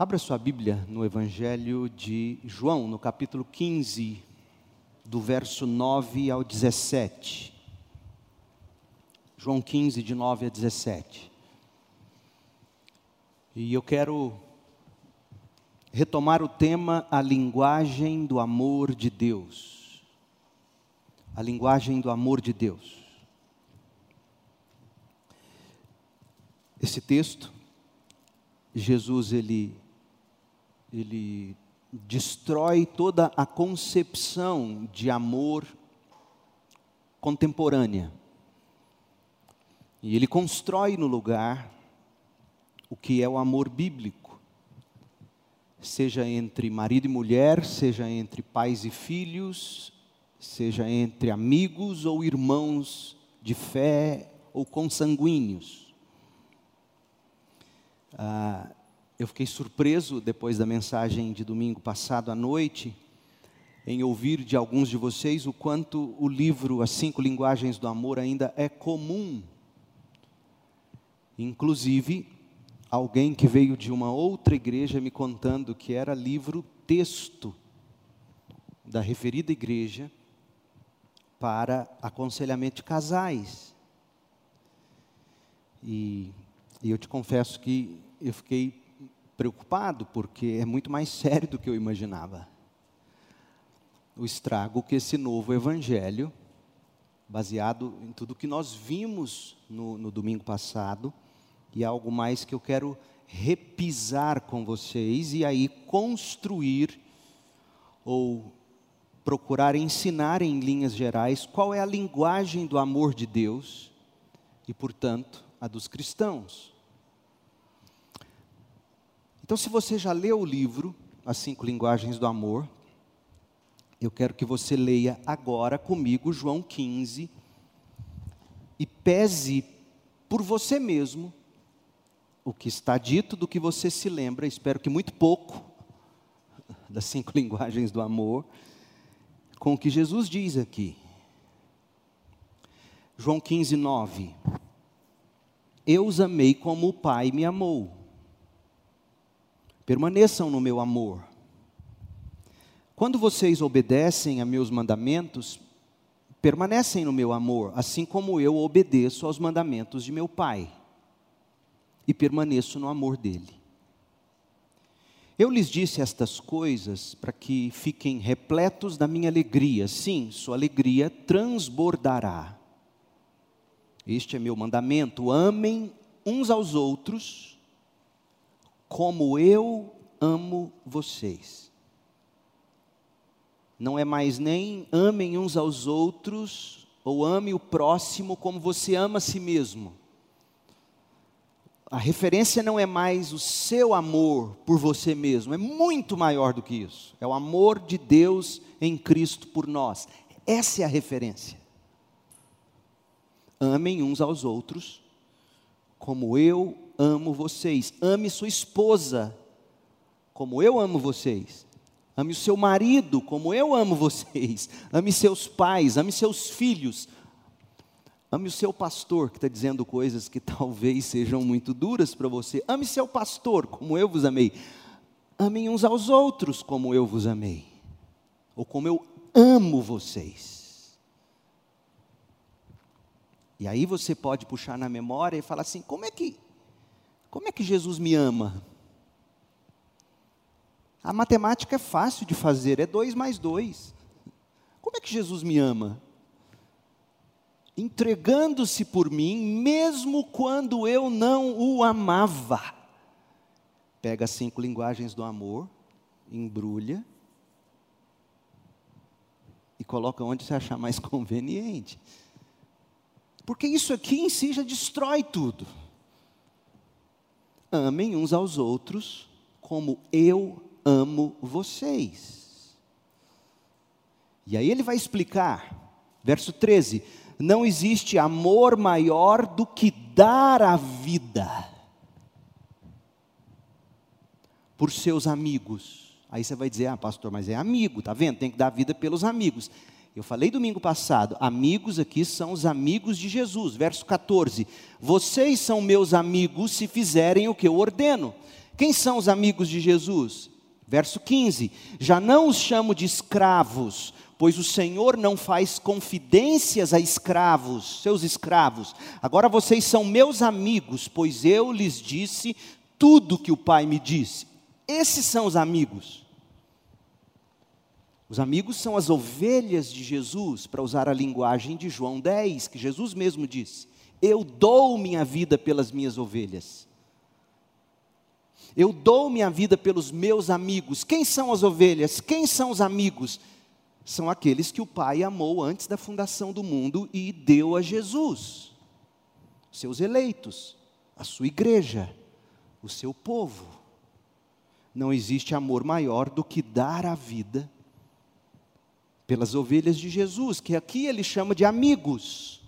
Abra sua Bíblia no Evangelho de João, no capítulo 15, do verso 9 ao 17. João 15, de 9 a 17. E eu quero retomar o tema A linguagem do amor de Deus. A linguagem do amor de Deus. Esse texto, Jesus ele ele destrói toda a concepção de amor contemporânea. E ele constrói no lugar o que é o amor bíblico, seja entre marido e mulher, seja entre pais e filhos, seja entre amigos ou irmãos de fé ou consanguíneos. Ah, eu fiquei surpreso depois da mensagem de domingo passado à noite, em ouvir de alguns de vocês o quanto o livro As Cinco Linguagens do Amor ainda é comum. Inclusive, alguém que veio de uma outra igreja me contando que era livro texto da referida igreja para aconselhamento de casais. E, e eu te confesso que eu fiquei preocupado, porque é muito mais sério do que eu imaginava. O estrago que esse novo evangelho, baseado em tudo que nós vimos no, no domingo passado, e algo mais que eu quero repisar com vocês e aí construir ou procurar ensinar em linhas gerais qual é a linguagem do amor de Deus e, portanto, a dos cristãos. Então, se você já leu o livro, As Cinco Linguagens do Amor, eu quero que você leia agora comigo João 15 e pese por você mesmo o que está dito do que você se lembra, espero que muito pouco, das cinco linguagens do amor, com o que Jesus diz aqui. João 15, 9. Eu os amei como o Pai me amou permaneçam no meu amor. Quando vocês obedecem a meus mandamentos, permanecem no meu amor, assim como eu obedeço aos mandamentos de meu Pai e permaneço no amor dele. Eu lhes disse estas coisas para que fiquem repletos da minha alegria. Sim, sua alegria transbordará. Este é meu mandamento: amem uns aos outros como eu amo vocês. Não é mais nem amem uns aos outros, ou ame o próximo como você ama a si mesmo. A referência não é mais o seu amor por você mesmo, é muito maior do que isso. É o amor de Deus em Cristo por nós. Essa é a referência. Amem uns aos outros como eu amo vocês. Ame sua esposa, como eu amo vocês. Ame o seu marido, como eu amo vocês. Ame seus pais, ame seus filhos. Ame o seu pastor, que está dizendo coisas que talvez sejam muito duras para você. Ame seu pastor, como eu vos amei. Amem uns aos outros, como eu vos amei. Ou como eu amo vocês. E aí você pode puxar na memória e falar assim: como é que como é que Jesus me ama? A matemática é fácil de fazer, é dois mais dois. Como é que Jesus me ama? Entregando-se por mim, mesmo quando eu não o amava. Pega as cinco linguagens do amor, embrulha e coloca onde você achar mais conveniente. Porque isso aqui em si já destrói tudo amem uns aos outros como eu amo vocês. E aí ele vai explicar, verso 13: não existe amor maior do que dar a vida por seus amigos. Aí você vai dizer, ah, pastor, mas é amigo, tá vendo? Tem que dar a vida pelos amigos. Eu falei domingo passado, amigos aqui são os amigos de Jesus. Verso 14: Vocês são meus amigos se fizerem o que eu ordeno. Quem são os amigos de Jesus? Verso 15: Já não os chamo de escravos, pois o Senhor não faz confidências a escravos, seus escravos. Agora vocês são meus amigos, pois eu lhes disse tudo que o Pai me disse. Esses são os amigos. Os amigos são as ovelhas de Jesus, para usar a linguagem de João 10, que Jesus mesmo disse: Eu dou minha vida pelas minhas ovelhas. Eu dou minha vida pelos meus amigos. Quem são as ovelhas? Quem são os amigos? são aqueles que o Pai amou antes da fundação do mundo e deu a Jesus, seus eleitos, a sua igreja, o seu povo. Não existe amor maior do que dar a vida pelas ovelhas de Jesus, que aqui ele chama de amigos.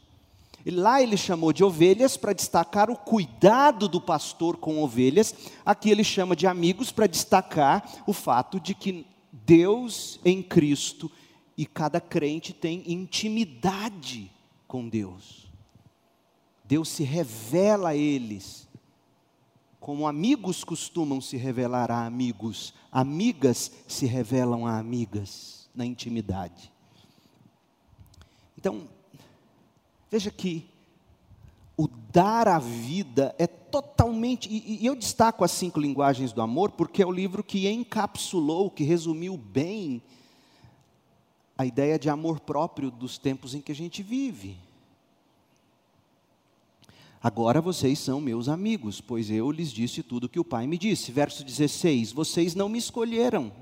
E lá ele chamou de ovelhas para destacar o cuidado do pastor com ovelhas, aqui ele chama de amigos para destacar o fato de que Deus em Cristo e cada crente tem intimidade com Deus. Deus se revela a eles, como amigos costumam se revelar a amigos, amigas se revelam a amigas na intimidade. Então, veja que o dar a vida é totalmente. E, e, eu destaco as cinco linguagens do amor, porque é o livro que encapsulou, que resumiu bem a ideia de amor próprio dos tempos em que a gente vive. Agora vocês são meus amigos, pois eu lhes disse tudo que o Pai me disse. Verso 16: Vocês não me escolheram.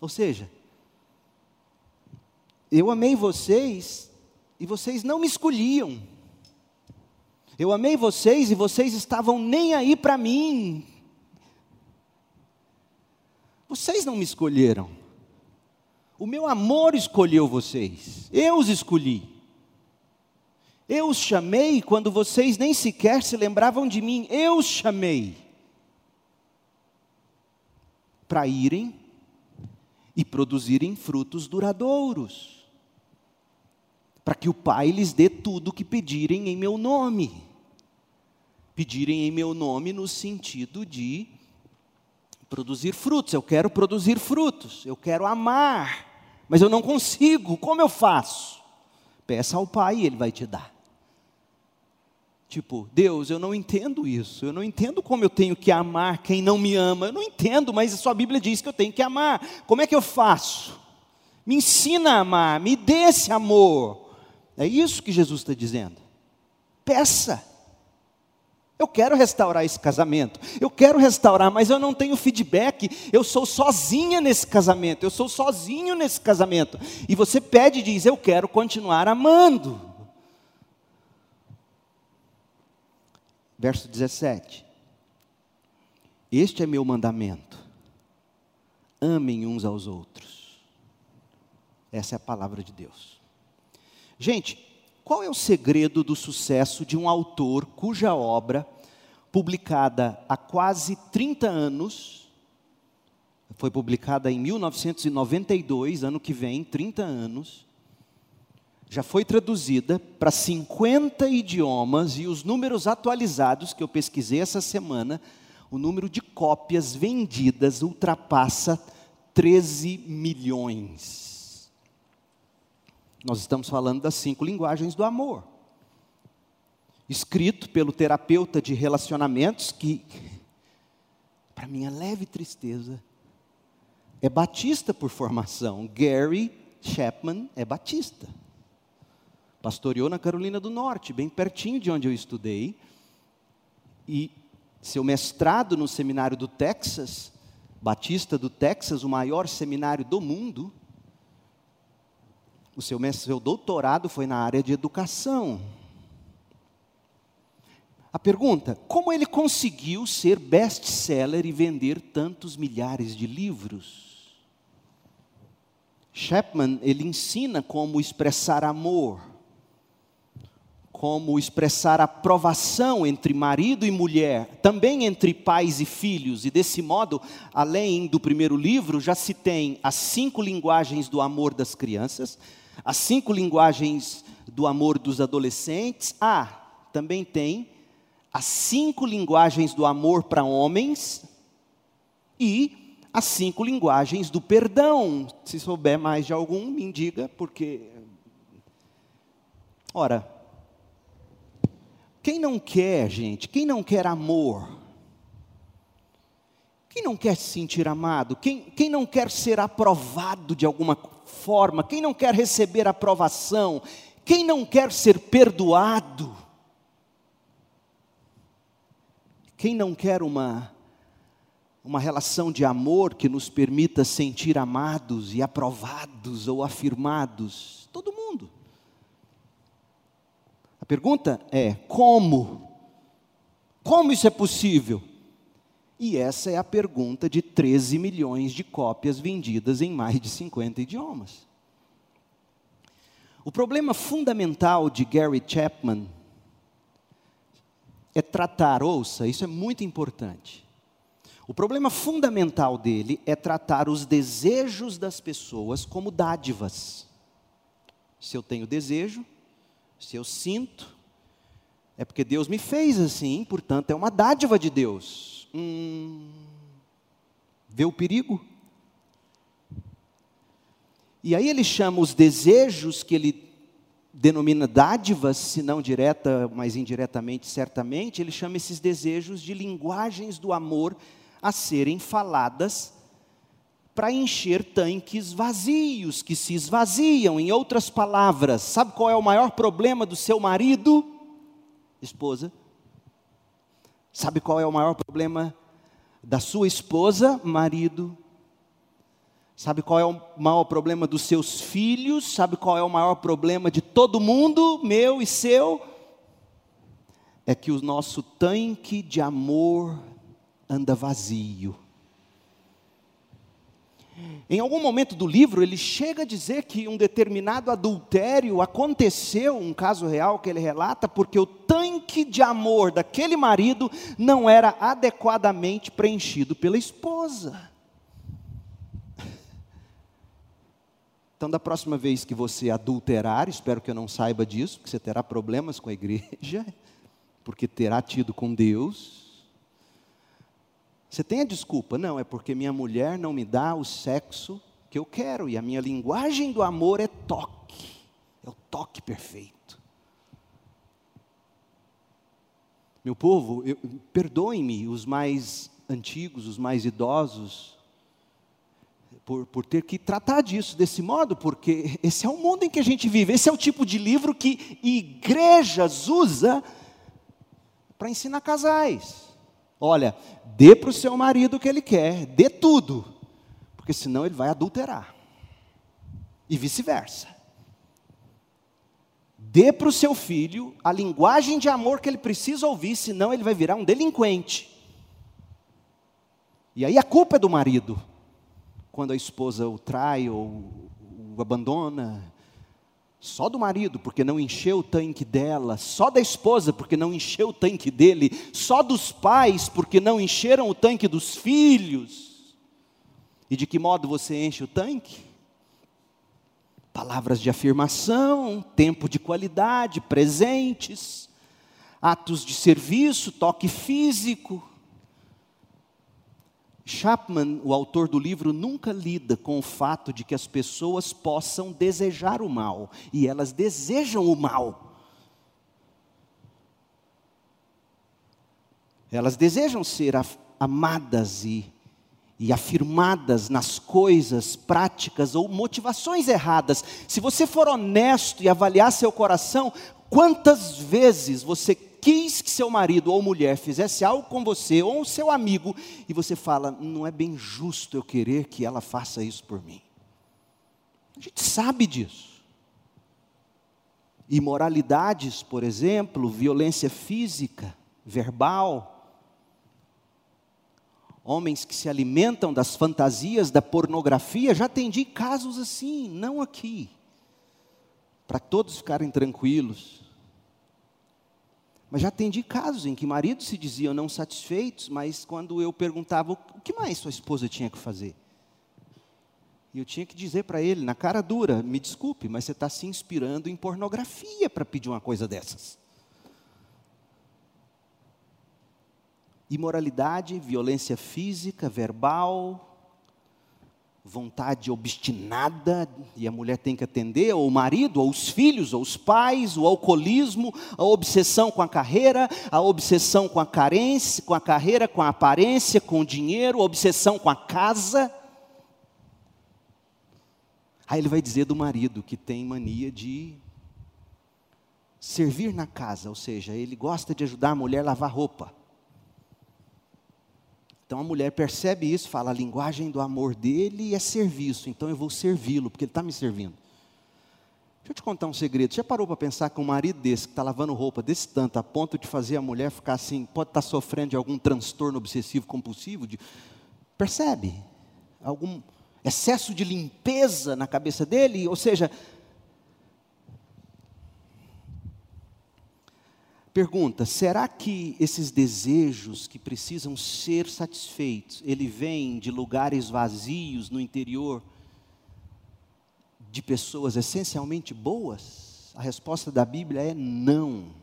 Ou seja, eu amei vocês e vocês não me escolhiam. Eu amei vocês e vocês estavam nem aí para mim. Vocês não me escolheram. O meu amor escolheu vocês, eu os escolhi. Eu os chamei quando vocês nem sequer se lembravam de mim, eu os chamei para irem e produzirem frutos duradouros, para que o Pai lhes dê tudo o que pedirem em meu nome. Pedirem em meu nome no sentido de produzir frutos, eu quero produzir frutos, eu quero amar, mas eu não consigo, como eu faço? Peça ao Pai e Ele vai te dar. Tipo, Deus, eu não entendo isso, eu não entendo como eu tenho que amar quem não me ama, eu não entendo, mas a sua Bíblia diz que eu tenho que amar, como é que eu faço? Me ensina a amar, me dê esse amor. É isso que Jesus está dizendo. Peça. Eu quero restaurar esse casamento, eu quero restaurar, mas eu não tenho feedback, eu sou sozinha nesse casamento, eu sou sozinho nesse casamento. E você pede e diz: Eu quero continuar amando. Verso 17: Este é meu mandamento, amem uns aos outros. Essa é a palavra de Deus. Gente, qual é o segredo do sucesso de um autor cuja obra, publicada há quase 30 anos, foi publicada em 1992, ano que vem, 30 anos, já foi traduzida para 50 idiomas e os números atualizados que eu pesquisei essa semana, o número de cópias vendidas ultrapassa 13 milhões. Nós estamos falando das cinco linguagens do amor. Escrito pelo terapeuta de relacionamentos que, para minha leve tristeza, é batista por formação. Gary Chapman é batista. Pastoreou na Carolina do Norte, bem pertinho de onde eu estudei. E seu mestrado no seminário do Texas, Batista do Texas, o maior seminário do mundo, o seu, seu doutorado foi na área de educação. A pergunta: como ele conseguiu ser best-seller e vender tantos milhares de livros? Chapman, ele ensina como expressar amor, como expressar aprovação entre marido e mulher, também entre pais e filhos, e desse modo, além do primeiro livro, já se tem as cinco linguagens do amor das crianças, as cinco linguagens do amor dos adolescentes. Ah, também tem as cinco linguagens do amor para homens e as cinco linguagens do perdão. Se souber mais de algum, me diga, porque. Ora, quem não quer, gente, quem não quer amor? Quem não quer se sentir amado? Quem, quem não quer ser aprovado de alguma forma? Quem não quer receber aprovação? Quem não quer ser perdoado? Quem não quer uma uma relação de amor que nos permita sentir amados e aprovados ou afirmados? Todo mundo. Pergunta é: como? Como isso é possível? E essa é a pergunta de 13 milhões de cópias vendidas em mais de 50 idiomas. O problema fundamental de Gary Chapman é tratar, ouça, isso é muito importante o problema fundamental dele é tratar os desejos das pessoas como dádivas. Se eu tenho desejo, se eu sinto, é porque Deus me fez assim, portanto é uma dádiva de Deus. Hum, vê o perigo? E aí ele chama os desejos que ele denomina dádivas, se não direta, mas indiretamente, certamente, ele chama esses desejos de linguagens do amor a serem faladas para encher tanques vazios, que se esvaziam. Em outras palavras, sabe qual é o maior problema do seu marido, esposa? Sabe qual é o maior problema da sua esposa, marido? Sabe qual é o maior problema dos seus filhos? Sabe qual é o maior problema de todo mundo, meu e seu? É que o nosso tanque de amor anda vazio. Em algum momento do livro, ele chega a dizer que um determinado adultério aconteceu, um caso real que ele relata, porque o tanque de amor daquele marido não era adequadamente preenchido pela esposa. Então, da próxima vez que você adulterar, espero que eu não saiba disso, porque você terá problemas com a igreja, porque terá tido com Deus. Você tem a desculpa? Não, é porque minha mulher não me dá o sexo que eu quero, e a minha linguagem do amor é toque, é o toque perfeito. Meu povo, perdoem-me os mais antigos, os mais idosos, por, por ter que tratar disso desse modo, porque esse é o mundo em que a gente vive, esse é o tipo de livro que igrejas usa para ensinar casais. Olha, dê para o seu marido o que ele quer, dê tudo, porque senão ele vai adulterar. E vice-versa. Dê para o seu filho a linguagem de amor que ele precisa ouvir, senão ele vai virar um delinquente. E aí a culpa é do marido, quando a esposa o trai ou o abandona, só do marido, porque não encheu o tanque dela, só da esposa, porque não encheu o tanque dele, só dos pais, porque não encheram o tanque dos filhos. E de que modo você enche o tanque? Palavras de afirmação, tempo de qualidade, presentes, atos de serviço, toque físico. Chapman, o autor do livro, nunca lida com o fato de que as pessoas possam desejar o mal, e elas desejam o mal. Elas desejam ser amadas e, e afirmadas nas coisas, práticas ou motivações erradas. Se você for honesto e avaliar seu coração, quantas vezes você quis que seu marido ou mulher fizesse algo com você ou seu amigo e você fala, não é bem justo eu querer que ela faça isso por mim. A gente sabe disso. Imoralidades, por exemplo, violência física, verbal, homens que se alimentam das fantasias da pornografia, já atendi casos assim, não aqui, para todos ficarem tranquilos. Mas já atendi casos em que maridos se diziam não satisfeitos, mas quando eu perguntava o que mais sua esposa tinha que fazer, e eu tinha que dizer para ele, na cara dura: me desculpe, mas você está se inspirando em pornografia para pedir uma coisa dessas. Imoralidade, violência física, verbal, vontade obstinada e a mulher tem que atender, ou o marido, ou os filhos, ou os pais, o alcoolismo, a obsessão com a carreira, a obsessão com a carência, com a carreira, com a aparência, com o dinheiro, a obsessão com a casa. Aí ele vai dizer do marido que tem mania de servir na casa, ou seja, ele gosta de ajudar a mulher a lavar roupa. Então a mulher percebe isso, fala a linguagem do amor dele é serviço, então eu vou servi-lo, porque ele está me servindo. Deixa eu te contar um segredo. Você já parou para pensar que um marido desse, que está lavando roupa desse tanto, a ponto de fazer a mulher ficar assim, pode estar tá sofrendo de algum transtorno obsessivo compulsivo? De... Percebe? Algum excesso de limpeza na cabeça dele? Ou seja, Pergunta: será que esses desejos que precisam ser satisfeitos, ele vem de lugares vazios no interior de pessoas essencialmente boas? A resposta da Bíblia é não.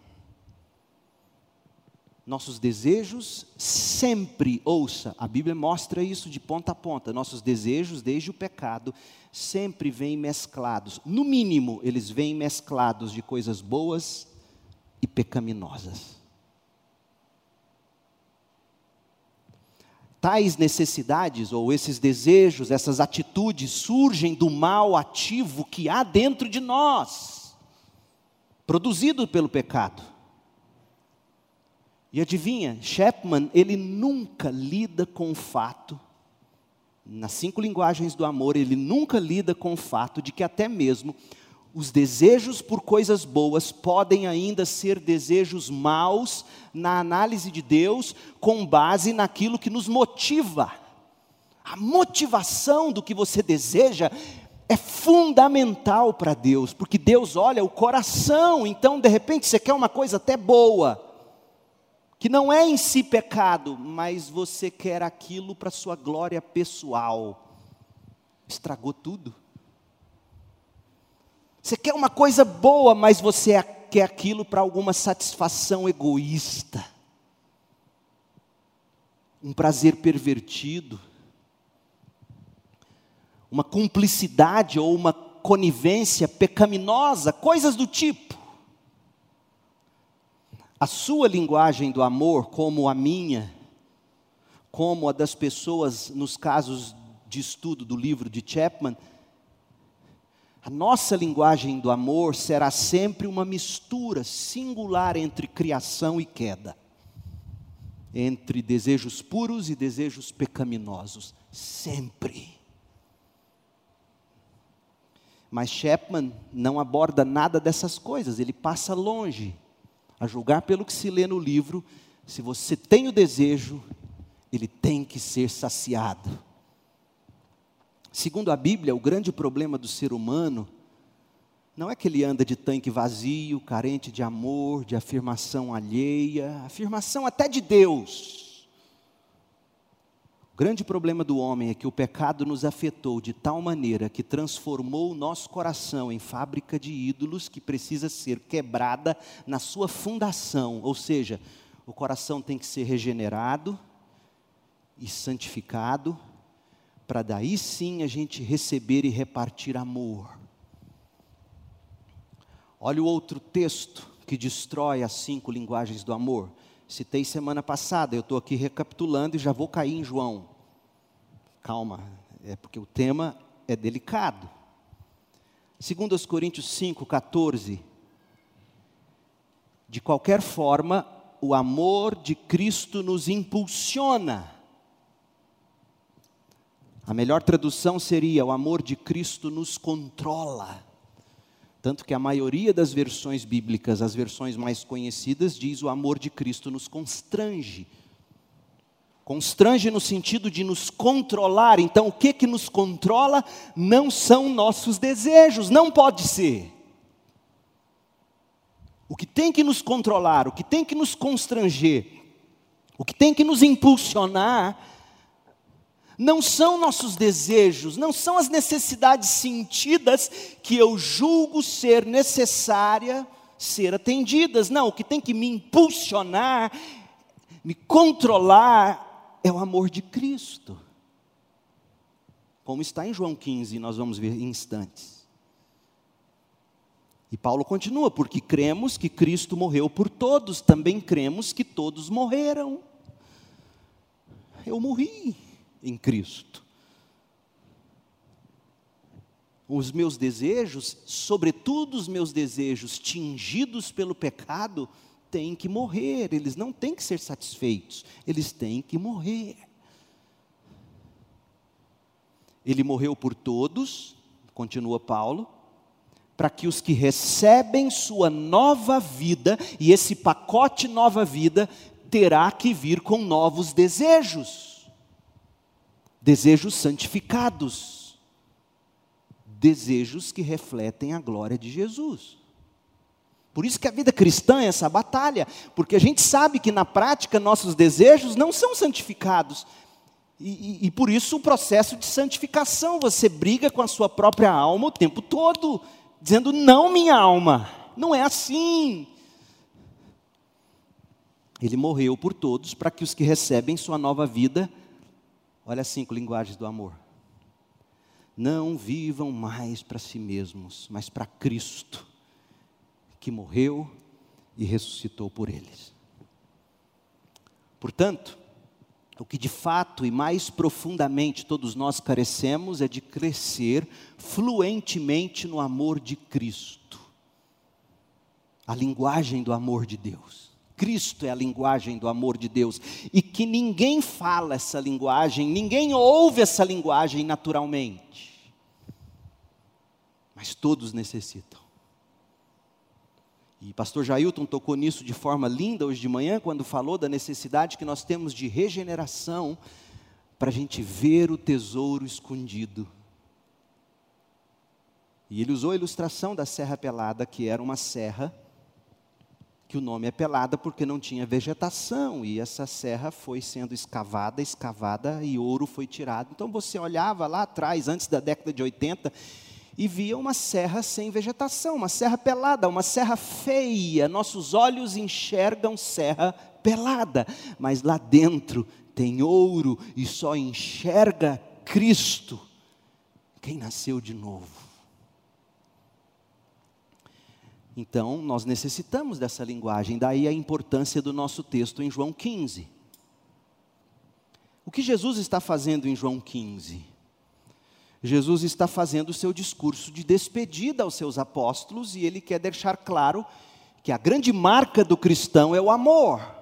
Nossos desejos sempre, ouça, a Bíblia mostra isso de ponta a ponta. Nossos desejos, desde o pecado, sempre vêm mesclados. No mínimo, eles vêm mesclados de coisas boas e pecaminosas. Tais necessidades ou esses desejos, essas atitudes surgem do mal ativo que há dentro de nós, produzido pelo pecado. E adivinha, Shepman, ele nunca lida com o fato, nas cinco linguagens do amor, ele nunca lida com o fato de que até mesmo os desejos por coisas boas podem ainda ser desejos maus na análise de Deus, com base naquilo que nos motiva. A motivação do que você deseja é fundamental para Deus, porque Deus olha o coração, então de repente você quer uma coisa até boa, que não é em si pecado, mas você quer aquilo para sua glória pessoal. Estragou tudo. Você quer uma coisa boa, mas você quer aquilo para alguma satisfação egoísta. Um prazer pervertido. Uma cumplicidade ou uma conivência pecaminosa, coisas do tipo. A sua linguagem do amor, como a minha, como a das pessoas nos casos de estudo do livro de Chapman, a nossa linguagem do amor será sempre uma mistura singular entre criação e queda, entre desejos puros e desejos pecaminosos, sempre. Mas Chapman não aborda nada dessas coisas, ele passa longe, a julgar pelo que se lê no livro. Se você tem o desejo, ele tem que ser saciado. Segundo a Bíblia, o grande problema do ser humano não é que ele anda de tanque vazio, carente de amor, de afirmação alheia, afirmação até de Deus. O grande problema do homem é que o pecado nos afetou de tal maneira que transformou o nosso coração em fábrica de ídolos que precisa ser quebrada na sua fundação, ou seja, o coração tem que ser regenerado e santificado para daí sim a gente receber e repartir amor. Olha o outro texto que destrói as cinco linguagens do amor. Citei semana passada, eu estou aqui recapitulando e já vou cair em João. Calma, é porque o tema é delicado. Segundo os Coríntios 5, 14. De qualquer forma, o amor de Cristo nos impulsiona a melhor tradução seria: o amor de Cristo nos controla. Tanto que a maioria das versões bíblicas, as versões mais conhecidas, diz o amor de Cristo nos constrange. Constrange no sentido de nos controlar. Então, o que que nos controla não são nossos desejos, não pode ser. O que tem que nos controlar, o que tem que nos constranger, o que tem que nos impulsionar não são nossos desejos, não são as necessidades sentidas que eu julgo ser necessária ser atendidas. Não, o que tem que me impulsionar me controlar é o amor de Cristo. Como está em João 15, nós vamos ver em instantes. E Paulo continua, porque cremos que Cristo morreu por todos, também cremos que todos morreram. Eu morri em Cristo. Os meus desejos, sobretudo os meus desejos tingidos pelo pecado, têm que morrer, eles não têm que ser satisfeitos, eles têm que morrer. Ele morreu por todos, continua Paulo, para que os que recebem sua nova vida, e esse pacote nova vida terá que vir com novos desejos, desejos santificados desejos que refletem a glória de Jesus. Por isso que a vida cristã é essa batalha, porque a gente sabe que na prática nossos desejos não são santificados. E, e, e, por isso o processo de santificação, você briga com a sua própria alma o tempo todo, dizendo: não, minha alma, não é assim. Ele morreu por todos para que os que recebem sua nova vida, olha cinco linguagens do amor, não vivam mais para si mesmos, mas para Cristo, que morreu e ressuscitou por eles. Portanto, o que de fato e mais profundamente todos nós carecemos é de crescer fluentemente no amor de Cristo, a linguagem do amor de Deus. Cristo é a linguagem do amor de Deus e que ninguém fala essa linguagem, ninguém ouve essa linguagem naturalmente. Mas todos necessitam. E pastor Jailton tocou nisso de forma linda hoje de manhã, quando falou da necessidade que nós temos de regeneração para a gente ver o tesouro escondido. E ele usou a ilustração da Serra Pelada, que era uma serra que o nome é pelada porque não tinha vegetação, e essa serra foi sendo escavada, escavada, e ouro foi tirado. Então você olhava lá atrás, antes da década de 80, e via uma serra sem vegetação, uma serra pelada, uma serra feia. Nossos olhos enxergam serra pelada, mas lá dentro tem ouro e só enxerga Cristo, quem nasceu de novo. Então, nós necessitamos dessa linguagem, daí a importância do nosso texto em João 15. O que Jesus está fazendo em João 15? Jesus está fazendo o seu discurso de despedida aos seus apóstolos e ele quer deixar claro que a grande marca do cristão é o amor.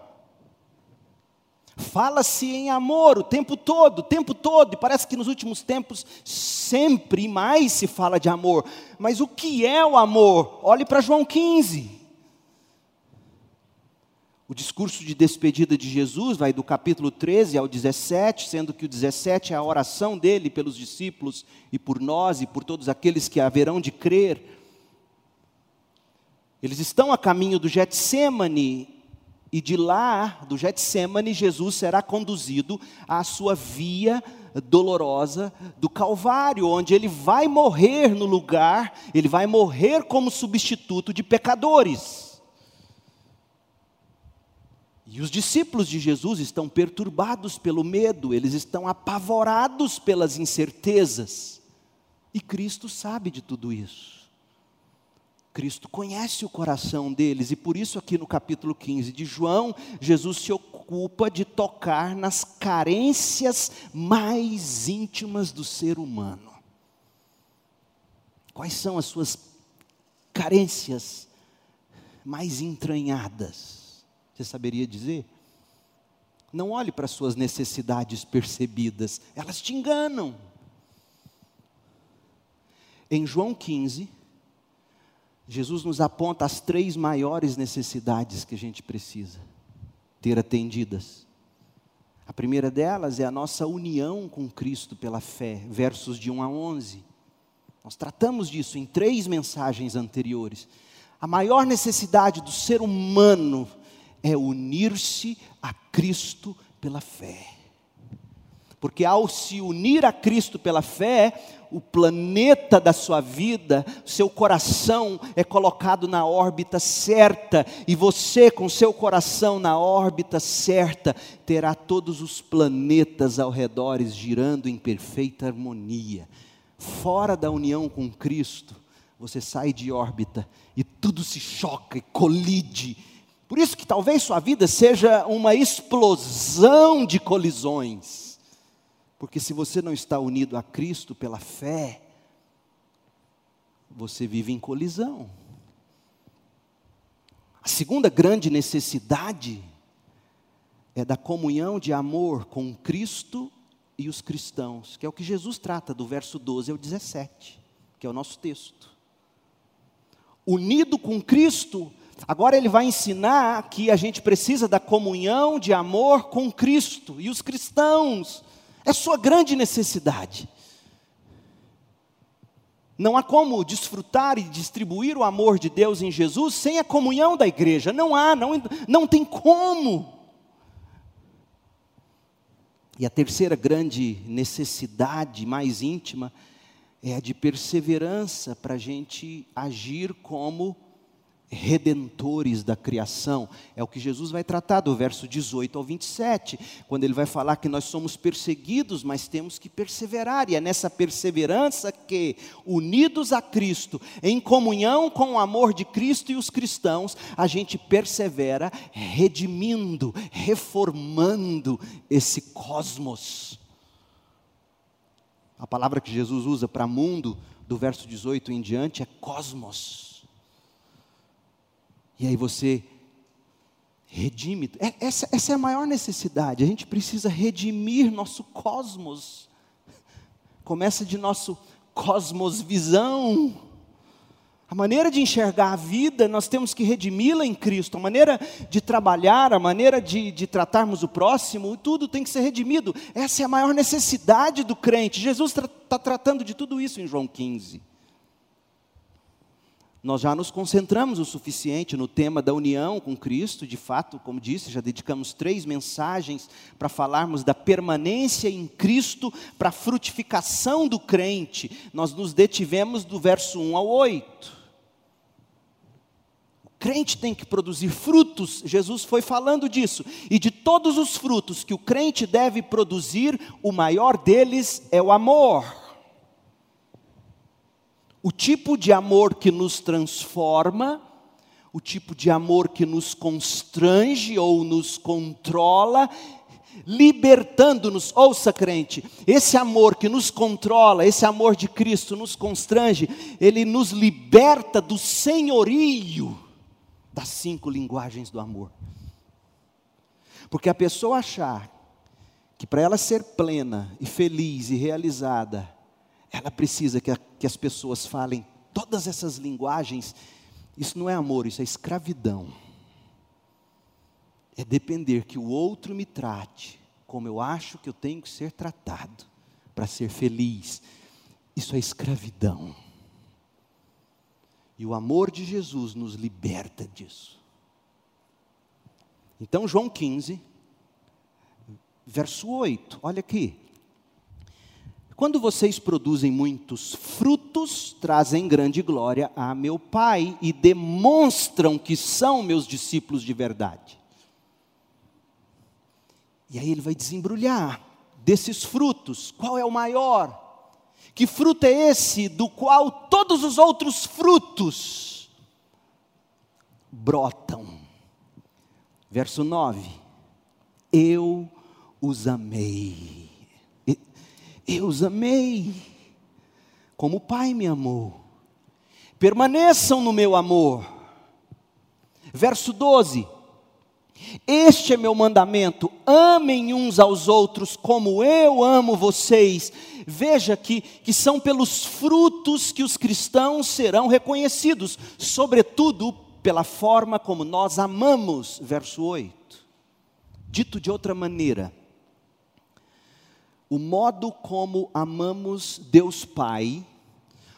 Fala-se em amor o tempo todo, o tempo todo, e parece que nos últimos tempos sempre mais se fala de amor. Mas o que é o amor? Olhe para João 15. O discurso de despedida de Jesus vai do capítulo 13 ao 17, sendo que o 17 é a oração dele pelos discípulos e por nós e por todos aqueles que haverão de crer. Eles estão a caminho do Getsemane e de lá, do Getsemane, Jesus será conduzido à sua via dolorosa do Calvário, onde ele vai morrer no lugar, ele vai morrer como substituto de pecadores. E os discípulos de Jesus estão perturbados pelo medo, eles estão apavorados pelas incertezas. E Cristo sabe de tudo isso. Cristo conhece o coração deles e por isso, aqui no capítulo 15 de João, Jesus se ocupa de tocar nas carências mais íntimas do ser humano. Quais são as suas carências mais entranhadas? Você saberia dizer? Não olhe para as suas necessidades percebidas, elas te enganam. Em João 15, Jesus nos aponta as três maiores necessidades que a gente precisa ter atendidas. A primeira delas é a nossa união com Cristo pela fé, versos de 1 a 11. Nós tratamos disso em três mensagens anteriores. A maior necessidade do ser humano é unir-se a Cristo pela fé. Porque ao se unir a Cristo pela fé, o planeta da sua vida, seu coração é colocado na órbita certa, e você, com seu coração na órbita certa, terá todos os planetas ao redor girando em perfeita harmonia. Fora da união com Cristo, você sai de órbita e tudo se choca e colide. Por isso que talvez sua vida seja uma explosão de colisões porque se você não está unido a Cristo pela fé, você vive em colisão. A segunda grande necessidade é da comunhão de amor com Cristo e os cristãos, que é o que Jesus trata do verso 12 ao 17, que é o nosso texto. Unido com Cristo, agora ele vai ensinar que a gente precisa da comunhão de amor com Cristo e os cristãos. É sua grande necessidade. Não há como desfrutar e distribuir o amor de Deus em Jesus sem a comunhão da igreja. Não há, não, não tem como. E a terceira grande necessidade, mais íntima, é a de perseverança para a gente agir como redentores da criação. É o que Jesus vai tratar do verso 18 ao 27, quando ele vai falar que nós somos perseguidos, mas temos que perseverar, e é nessa perseverança que, unidos a Cristo, em comunhão com o amor de Cristo e os cristãos, a gente persevera redimindo, reformando esse cosmos. A palavra que Jesus usa para mundo, do verso 18 em diante, é cosmos e aí você redime. É, essa, essa é a maior necessidade. A gente precisa redimir nosso cosmos. Começa de nosso cosmosvisão. A maneira de enxergar a vida, nós temos que redimi-la em Cristo. A maneira de trabalhar, a maneira de, de tratarmos o próximo, tudo tem que ser redimido. Essa é a maior necessidade do crente. Jesus está tra tratando de tudo isso em João 15 nós já nos concentramos o suficiente no tema da união com Cristo, de fato, como disse, já dedicamos três mensagens para falarmos da permanência em Cristo, para a frutificação do crente. Nós nos detivemos do verso 1 ao 8. O crente tem que produzir frutos, Jesus foi falando disso, e de todos os frutos que o crente deve produzir, o maior deles é o amor o tipo de amor que nos transforma, o tipo de amor que nos constrange ou nos controla, libertando-nos. Ouça, crente, esse amor que nos controla, esse amor de Cristo nos constrange, ele nos liberta do senhorio das cinco linguagens do amor. Porque a pessoa achar que para ela ser plena e feliz e realizada, ela precisa que, a, que as pessoas falem todas essas linguagens. Isso não é amor, isso é escravidão. É depender que o outro me trate como eu acho que eu tenho que ser tratado para ser feliz. Isso é escravidão. E o amor de Jesus nos liberta disso. Então, João 15, verso 8, olha aqui. Quando vocês produzem muitos frutos, trazem grande glória a meu Pai e demonstram que são meus discípulos de verdade. E aí ele vai desembrulhar desses frutos, qual é o maior? Que fruto é esse do qual todos os outros frutos brotam? Verso 9: Eu os amei eu os amei, como o Pai me amou. Permaneçam no meu amor. Verso 12: Este é meu mandamento: amem uns aos outros como eu amo vocês. Veja que, que são pelos frutos que os cristãos serão reconhecidos, sobretudo pela forma como nós amamos. Verso 8. Dito de outra maneira, o modo como amamos Deus Pai,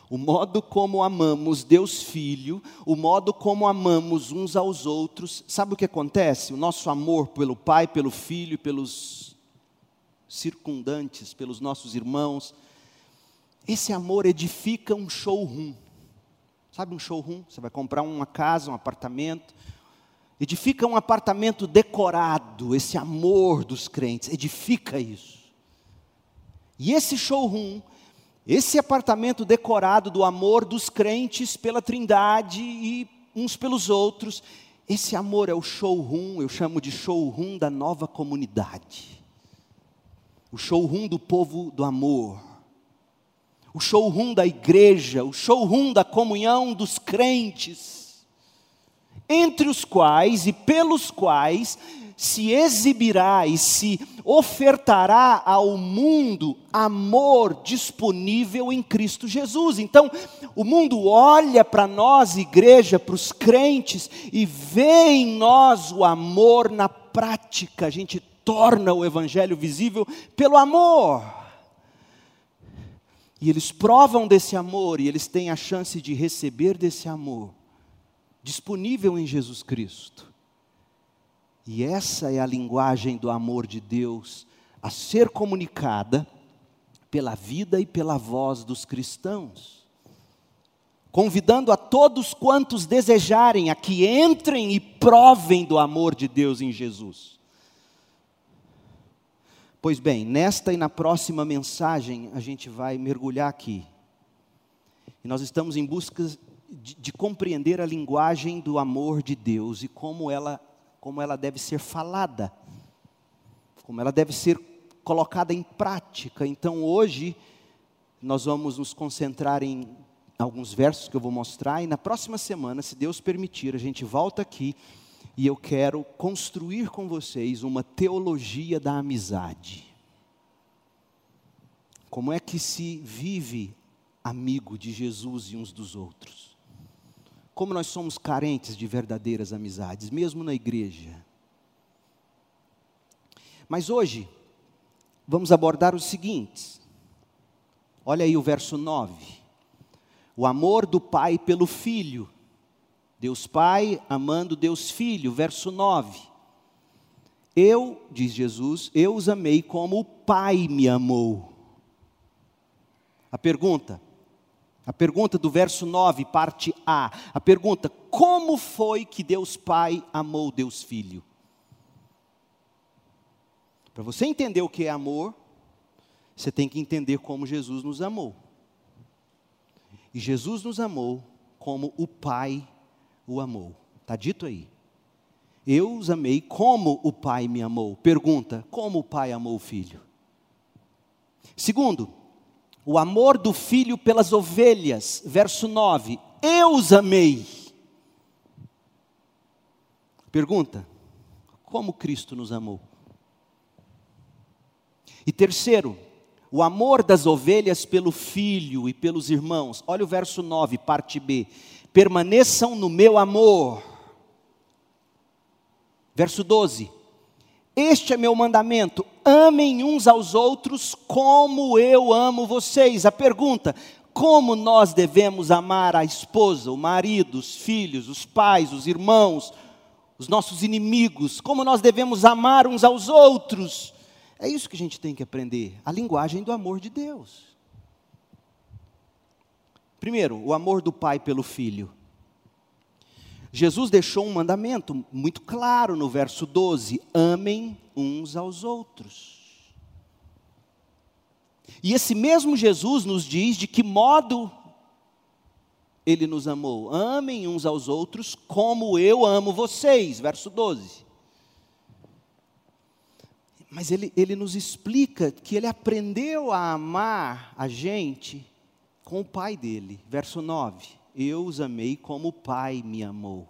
o modo como amamos Deus Filho, o modo como amamos uns aos outros, sabe o que acontece? O nosso amor pelo Pai, pelo Filho pelos circundantes, pelos nossos irmãos. Esse amor edifica um showroom. Sabe um showroom? Você vai comprar uma casa, um apartamento. Edifica um apartamento decorado, esse amor dos crentes, edifica isso. E esse showroom, esse apartamento decorado do amor dos crentes pela Trindade e uns pelos outros, esse amor é o showroom, eu chamo de showroom da nova comunidade. O showroom do povo do amor. O showroom da igreja, o showroom da comunhão dos crentes. Entre os quais e pelos quais se exibirá e se ofertará ao mundo amor disponível em Cristo Jesus. Então, o mundo olha para nós, igreja, para os crentes, e vê em nós o amor na prática. A gente torna o Evangelho visível pelo amor. E eles provam desse amor, e eles têm a chance de receber desse amor, disponível em Jesus Cristo. E essa é a linguagem do amor de Deus a ser comunicada pela vida e pela voz dos cristãos. Convidando a todos quantos desejarem a que entrem e provem do amor de Deus em Jesus. Pois bem, nesta e na próxima mensagem a gente vai mergulhar aqui. E nós estamos em busca de, de compreender a linguagem do amor de Deus e como ela como ela deve ser falada, como ela deve ser colocada em prática. Então hoje nós vamos nos concentrar em alguns versos que eu vou mostrar e na próxima semana, se Deus permitir, a gente volta aqui e eu quero construir com vocês uma teologia da amizade. Como é que se vive amigo de Jesus e uns dos outros? Como nós somos carentes de verdadeiras amizades, mesmo na igreja. Mas hoje, vamos abordar os seguintes. Olha aí o verso 9. O amor do Pai pelo Filho. Deus Pai amando Deus Filho. Verso 9. Eu, diz Jesus, eu os amei como o Pai me amou. A pergunta: a pergunta do verso 9, parte A. A pergunta: como foi que Deus Pai amou Deus Filho? Para você entender o que é amor, você tem que entender como Jesus nos amou. E Jesus nos amou como o Pai o amou. Está dito aí. Eu os amei como o Pai me amou. Pergunta: como o Pai amou o Filho? Segundo, o amor do filho pelas ovelhas, verso 9: Eu os amei. Pergunta: como Cristo nos amou? E terceiro, o amor das ovelhas pelo filho e pelos irmãos. Olha o verso 9, parte B. Permaneçam no meu amor. Verso 12. Este é meu mandamento: amem uns aos outros como eu amo vocês. A pergunta: como nós devemos amar a esposa, o marido, os filhos, os pais, os irmãos, os nossos inimigos? Como nós devemos amar uns aos outros? É isso que a gente tem que aprender, a linguagem do amor de Deus. Primeiro, o amor do pai pelo filho. Jesus deixou um mandamento muito claro no verso 12: amem uns aos outros. E esse mesmo Jesus nos diz de que modo ele nos amou. Amem uns aos outros como eu amo vocês. Verso 12. Mas ele, ele nos explica que ele aprendeu a amar a gente com o pai dele. Verso 9 eu os amei como o Pai me amou.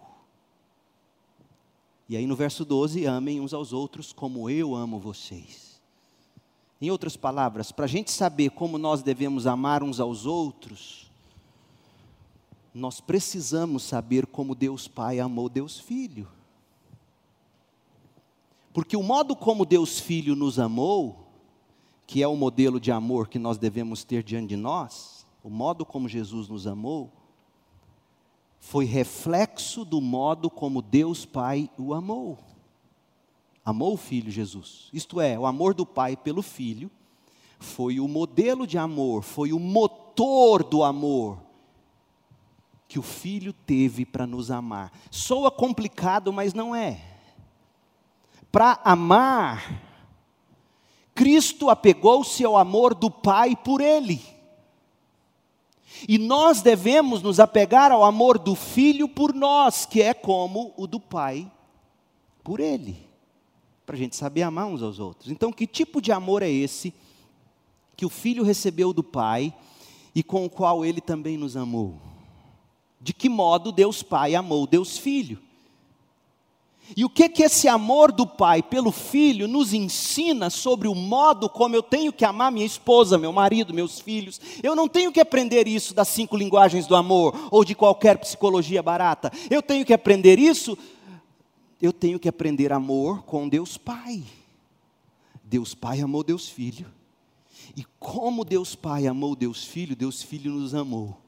E aí no verso 12, amem uns aos outros como eu amo vocês. Em outras palavras, para a gente saber como nós devemos amar uns aos outros, nós precisamos saber como Deus Pai amou Deus Filho. Porque o modo como Deus Filho nos amou, que é o modelo de amor que nós devemos ter diante de nós, o modo como Jesus nos amou, foi reflexo do modo como Deus Pai o amou. amou o filho Jesus. Isto é, o amor do pai pelo filho foi o modelo de amor, foi o motor do amor que o filho teve para nos amar. Soa complicado, mas não é. Para amar, Cristo apegou-se ao amor do Pai por ele. E nós devemos nos apegar ao amor do Filho por nós, que é como o do Pai por ele. Para a gente saber amar uns aos outros. Então, que tipo de amor é esse que o Filho recebeu do Pai e com o qual ele também nos amou? De que modo Deus Pai amou Deus Filho? E o que que esse amor do pai pelo filho nos ensina sobre o modo como eu tenho que amar minha esposa, meu marido, meus filhos? Eu não tenho que aprender isso das cinco linguagens do amor ou de qualquer psicologia barata. Eu tenho que aprender isso. Eu tenho que aprender amor com Deus Pai. Deus Pai amou Deus Filho. E como Deus Pai amou Deus Filho, Deus Filho nos amou.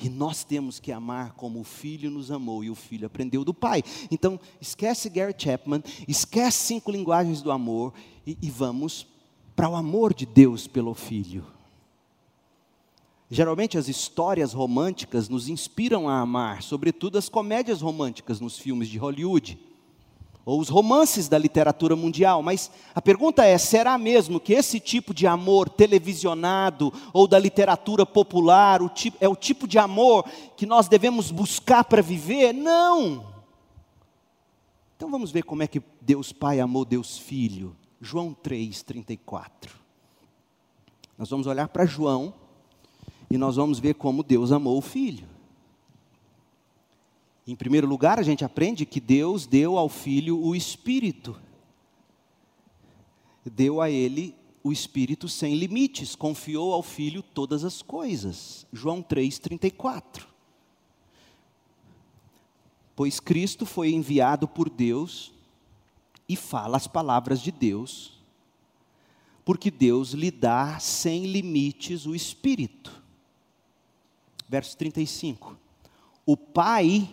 E nós temos que amar como o filho nos amou e o filho aprendeu do pai. Então, esquece Gary Chapman, esquece cinco linguagens do amor e, e vamos para o amor de Deus pelo filho. Geralmente as histórias românticas nos inspiram a amar, sobretudo as comédias românticas nos filmes de Hollywood ou os romances da literatura mundial, mas a pergunta é: será mesmo que esse tipo de amor televisionado ou da literatura popular o tipo, é o tipo de amor que nós devemos buscar para viver? Não! Então vamos ver como é que Deus Pai amou Deus Filho. João 3,34. Nós vamos olhar para João e nós vamos ver como Deus amou o Filho. Em primeiro lugar, a gente aprende que Deus deu ao filho o espírito. Deu a ele o espírito sem limites, confiou ao filho todas as coisas. João 3:34. Pois Cristo foi enviado por Deus e fala as palavras de Deus, porque Deus lhe dá sem limites o espírito. Verso 35. O Pai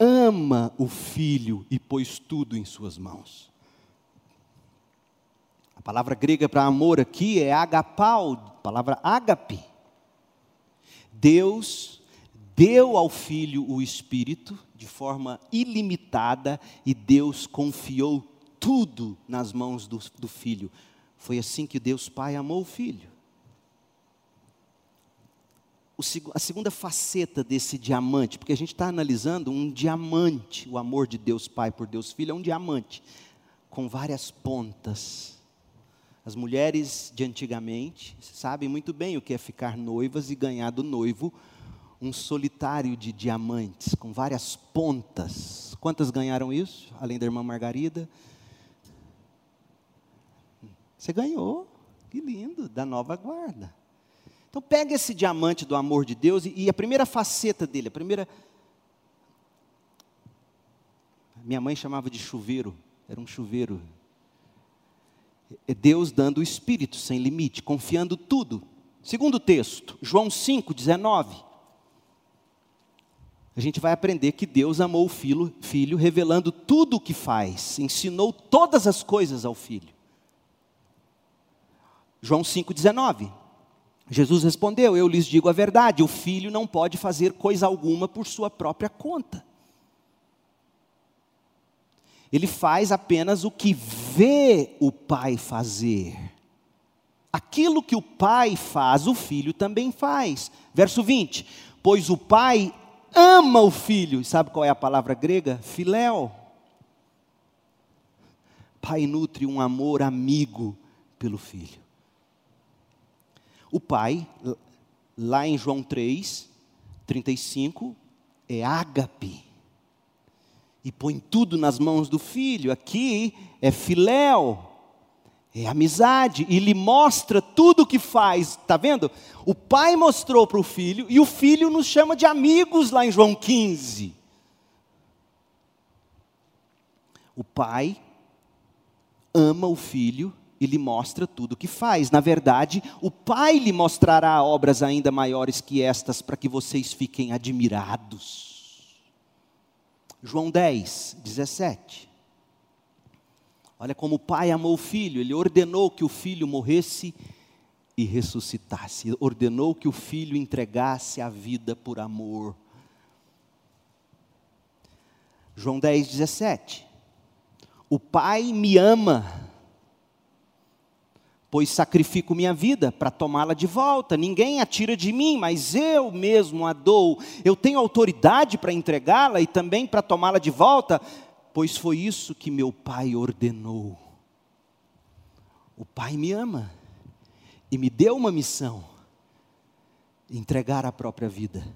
ama o filho e pôs tudo em suas mãos. A palavra grega para amor aqui é agapau, palavra agape. Deus deu ao filho o espírito de forma ilimitada e Deus confiou tudo nas mãos do, do filho. Foi assim que Deus Pai amou o filho a segunda faceta desse diamante, porque a gente está analisando um diamante, o amor de Deus Pai por Deus Filho é um diamante, com várias pontas. As mulheres de antigamente sabem muito bem o que é ficar noivas e ganhar do noivo um solitário de diamantes, com várias pontas. Quantas ganharam isso, além da irmã Margarida? Você ganhou, que lindo, da nova guarda. Então pega esse diamante do amor de Deus e, e a primeira faceta dele, a primeira. Minha mãe chamava de chuveiro, era um chuveiro. É Deus dando o Espírito sem limite, confiando tudo. Segundo texto, João 5, 19. A gente vai aprender que Deus amou o filho, filho, revelando tudo o que faz, ensinou todas as coisas ao filho. João 5,19. Jesus respondeu: Eu lhes digo a verdade, o filho não pode fazer coisa alguma por sua própria conta. Ele faz apenas o que vê o pai fazer. Aquilo que o pai faz, o filho também faz. Verso 20: Pois o pai ama o filho. Sabe qual é a palavra grega? Filéu. Pai nutre um amor amigo pelo filho. O pai, lá em João 3, 35, é ágape. E põe tudo nas mãos do filho. Aqui é filéu. É amizade, e lhe mostra tudo o que faz, está vendo? O pai mostrou para o filho, e o filho nos chama de amigos lá em João 15. O pai ama o filho e lhe mostra tudo o que faz. Na verdade, o Pai lhe mostrará obras ainda maiores que estas, para que vocês fiquem admirados. João 10, 17. Olha como o pai amou o filho, ele ordenou que o filho morresse e ressuscitasse, ordenou que o filho entregasse a vida por amor. João 10, 17. O pai me ama, pois sacrifico minha vida para tomá-la de volta. Ninguém a tira de mim, mas eu mesmo a dou. Eu tenho autoridade para entregá-la e também para tomá-la de volta pois foi isso que meu pai ordenou. O pai me ama e me deu uma missão: entregar a própria vida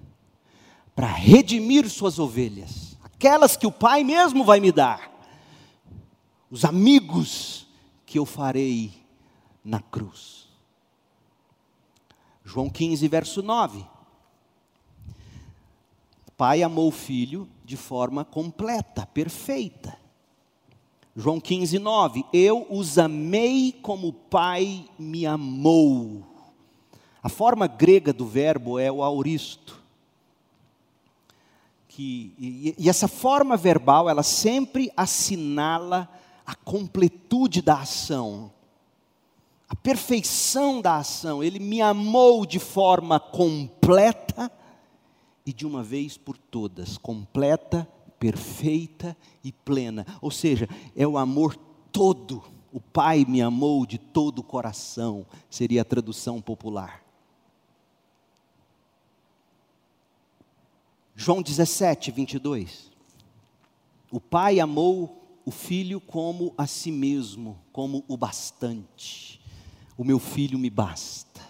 para redimir suas ovelhas, aquelas que o pai mesmo vai me dar, os amigos que eu farei na cruz. João 15, verso 9. Pai amou o filho de forma completa, perfeita. João 15, 9. Eu os amei como o Pai me amou. A forma grega do verbo é o auristo. Que, e, e essa forma verbal, ela sempre assinala a completude da ação, a perfeição da ação. Ele me amou de forma completa e de uma vez por todas, completa, perfeita e plena. Ou seja, é o amor todo. O Pai me amou de todo o coração, seria a tradução popular. João 17, 22. O Pai amou o Filho como a si mesmo, como o bastante. O meu filho me basta.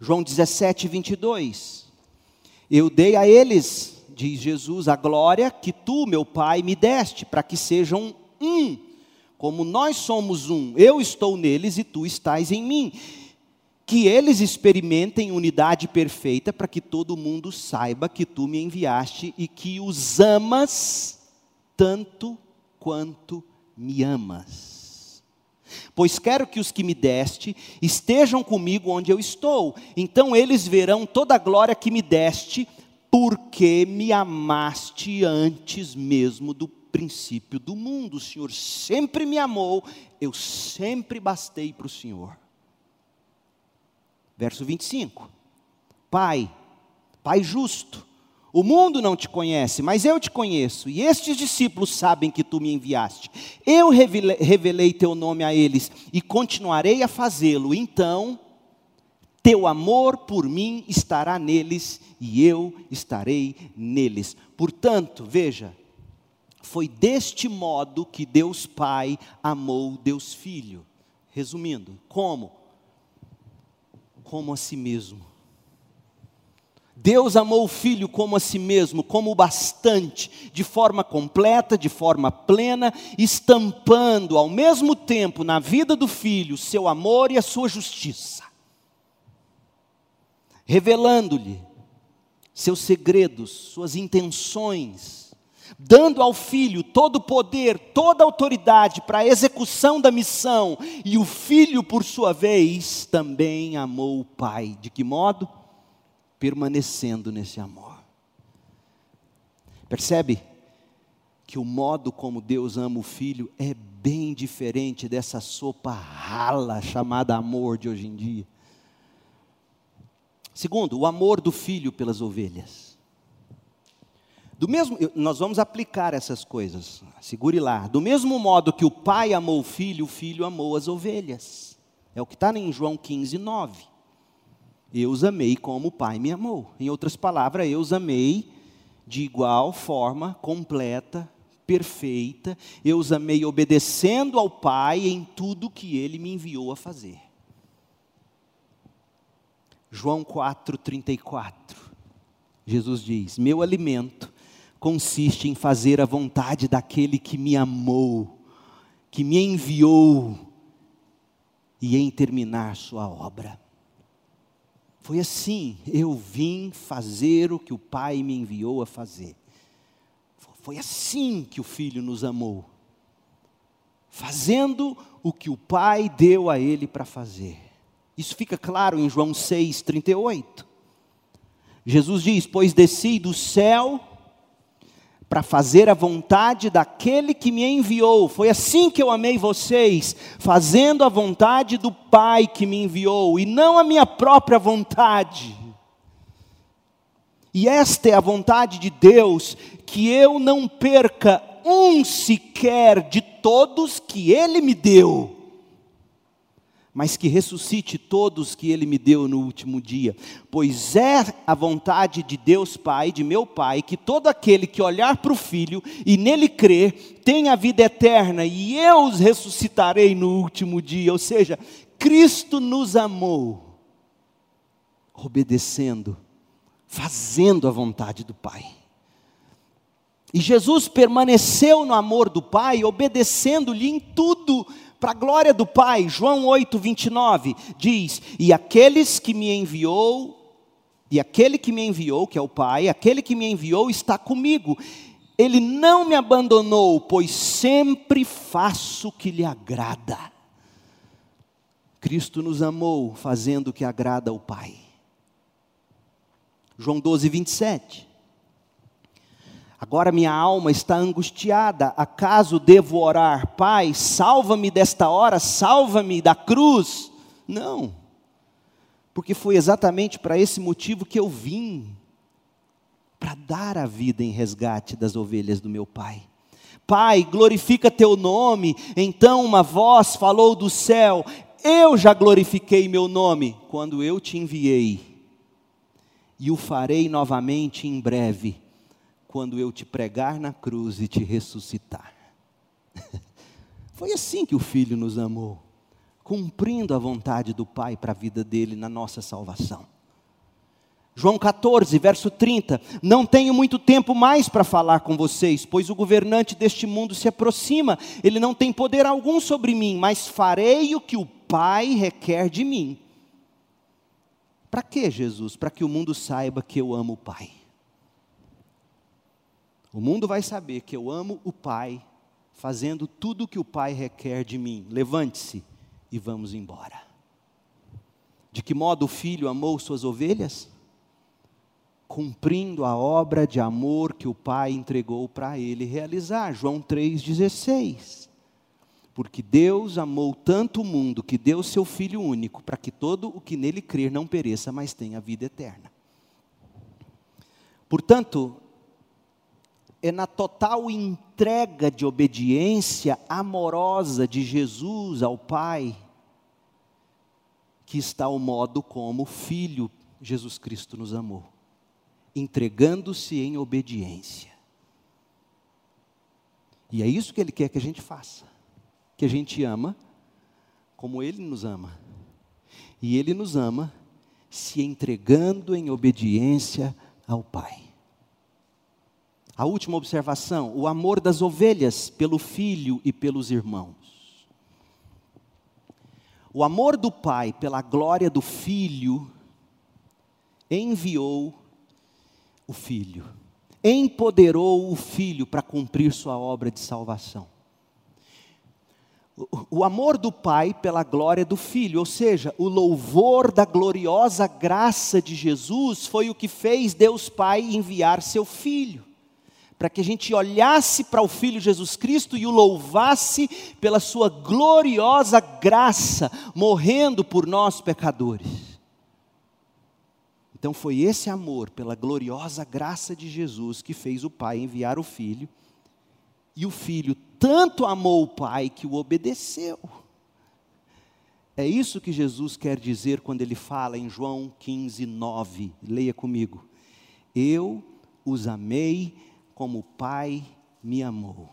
João 17, 22. Eu dei a eles, diz Jesus, a glória que tu, meu Pai, me deste, para que sejam um, como nós somos um. Eu estou neles e tu estás em mim. Que eles experimentem unidade perfeita, para que todo mundo saiba que tu me enviaste e que os amas tanto quanto me amas. Pois quero que os que me deste estejam comigo onde eu estou, então eles verão toda a glória que me deste, porque me amaste antes mesmo do princípio do mundo. O Senhor sempre me amou, eu sempre bastei para o Senhor. Verso 25: Pai, Pai justo, o mundo não te conhece, mas eu te conheço, e estes discípulos sabem que tu me enviaste. Eu revelei, teu nome a eles e continuarei a fazê-lo. Então, teu amor por mim estará neles e eu estarei neles. Portanto, veja, foi deste modo que Deus Pai amou Deus Filho. Resumindo, como? Como a si mesmo. Deus amou o filho como a si mesmo, como o bastante, de forma completa, de forma plena, estampando ao mesmo tempo na vida do filho seu amor e a sua justiça, revelando-lhe seus segredos, suas intenções, dando ao filho todo o poder, toda a autoridade para a execução da missão, e o filho, por sua vez, também amou o pai. De que modo? Permanecendo nesse amor. Percebe que o modo como Deus ama o filho é bem diferente dessa sopa rala chamada amor de hoje em dia. Segundo, o amor do filho pelas ovelhas. Do mesmo, nós vamos aplicar essas coisas. Segure lá. Do mesmo modo que o pai amou o filho, o filho amou as ovelhas. É o que está em João 15, 9. Eu os amei como o Pai me amou. Em outras palavras, eu os amei de igual forma, completa, perfeita. Eu os amei obedecendo ao Pai em tudo que Ele me enviou a fazer. João 4,34. Jesus diz: Meu alimento consiste em fazer a vontade daquele que me amou, que me enviou, e em terminar sua obra. Foi assim, eu vim fazer o que o Pai me enviou a fazer. Foi assim que o Filho nos amou. Fazendo o que o Pai deu a ele para fazer. Isso fica claro em João 6,38. Jesus diz: Pois desci do céu para fazer a vontade daquele que me enviou. Foi assim que eu amei vocês, fazendo a vontade do Pai que me enviou, e não a minha própria vontade. E esta é a vontade de Deus, que eu não perca um sequer de todos que Ele me deu mas que ressuscite todos que Ele me deu no último dia. Pois é a vontade de Deus Pai, de meu Pai, que todo aquele que olhar para o Filho e nele crer, tenha vida eterna, e eu os ressuscitarei no último dia. Ou seja, Cristo nos amou, obedecendo, fazendo a vontade do Pai. E Jesus permaneceu no amor do Pai, obedecendo-lhe em tudo para a glória do Pai, João 8, 29 diz: E aqueles que me enviou, e aquele que me enviou, que é o Pai, aquele que me enviou está comigo. Ele não me abandonou, pois sempre faço o que lhe agrada. Cristo nos amou fazendo o que agrada ao Pai. João 12, 27. Agora minha alma está angustiada, acaso devo orar, Pai, salva-me desta hora, salva-me da cruz? Não, porque foi exatamente para esse motivo que eu vim para dar a vida em resgate das ovelhas do meu Pai. Pai, glorifica teu nome. Então uma voz falou do céu: Eu já glorifiquei meu nome quando eu te enviei, e o farei novamente em breve quando eu te pregar na cruz e te ressuscitar. Foi assim que o Filho nos amou, cumprindo a vontade do Pai para a vida dele na nossa salvação. João 14, verso 30. Não tenho muito tempo mais para falar com vocês, pois o governante deste mundo se aproxima. Ele não tem poder algum sobre mim, mas farei o que o Pai requer de mim. Para que, Jesus? Para que o mundo saiba que eu amo o Pai. O mundo vai saber que eu amo o Pai, fazendo tudo o que o Pai requer de mim. Levante-se e vamos embora. De que modo o filho amou suas ovelhas? Cumprindo a obra de amor que o Pai entregou para ele realizar. João 3,16. Porque Deus amou tanto o mundo que deu seu Filho único, para que todo o que nele crer não pereça, mas tenha vida eterna. Portanto, é na total entrega de obediência amorosa de Jesus ao Pai que está o modo como o Filho Jesus Cristo nos amou, entregando-se em obediência. E é isso que Ele quer que a gente faça, que a gente ama como Ele nos ama. E Ele nos ama se entregando em obediência ao Pai. A última observação: o amor das ovelhas pelo filho e pelos irmãos. O amor do pai pela glória do filho enviou o filho, empoderou o filho para cumprir sua obra de salvação. O amor do Pai pela glória do Filho, ou seja, o louvor da gloriosa graça de Jesus foi o que fez Deus Pai enviar seu Filho para que a gente olhasse para o Filho Jesus Cristo e o louvasse pela sua gloriosa graça, morrendo por nós pecadores. Então foi esse amor pela gloriosa graça de Jesus que fez o Pai enviar o Filho, e o Filho tanto amou o Pai que o obedeceu. É isso que Jesus quer dizer quando ele fala em João 15, 9. Leia comigo. Eu os amei como o Pai me amou,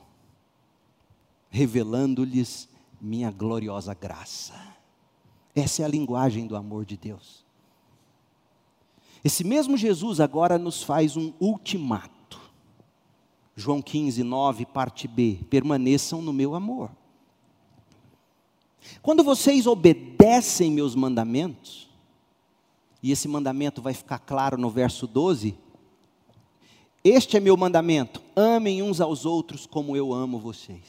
revelando-lhes minha gloriosa graça. Essa é a linguagem do amor de Deus. Esse mesmo Jesus agora nos faz um ultimato. João 15, 9, parte B: permaneçam no meu amor. Quando vocês obedecem meus mandamentos, e esse mandamento vai ficar claro no verso 12, este é meu mandamento: amem uns aos outros como eu amo vocês.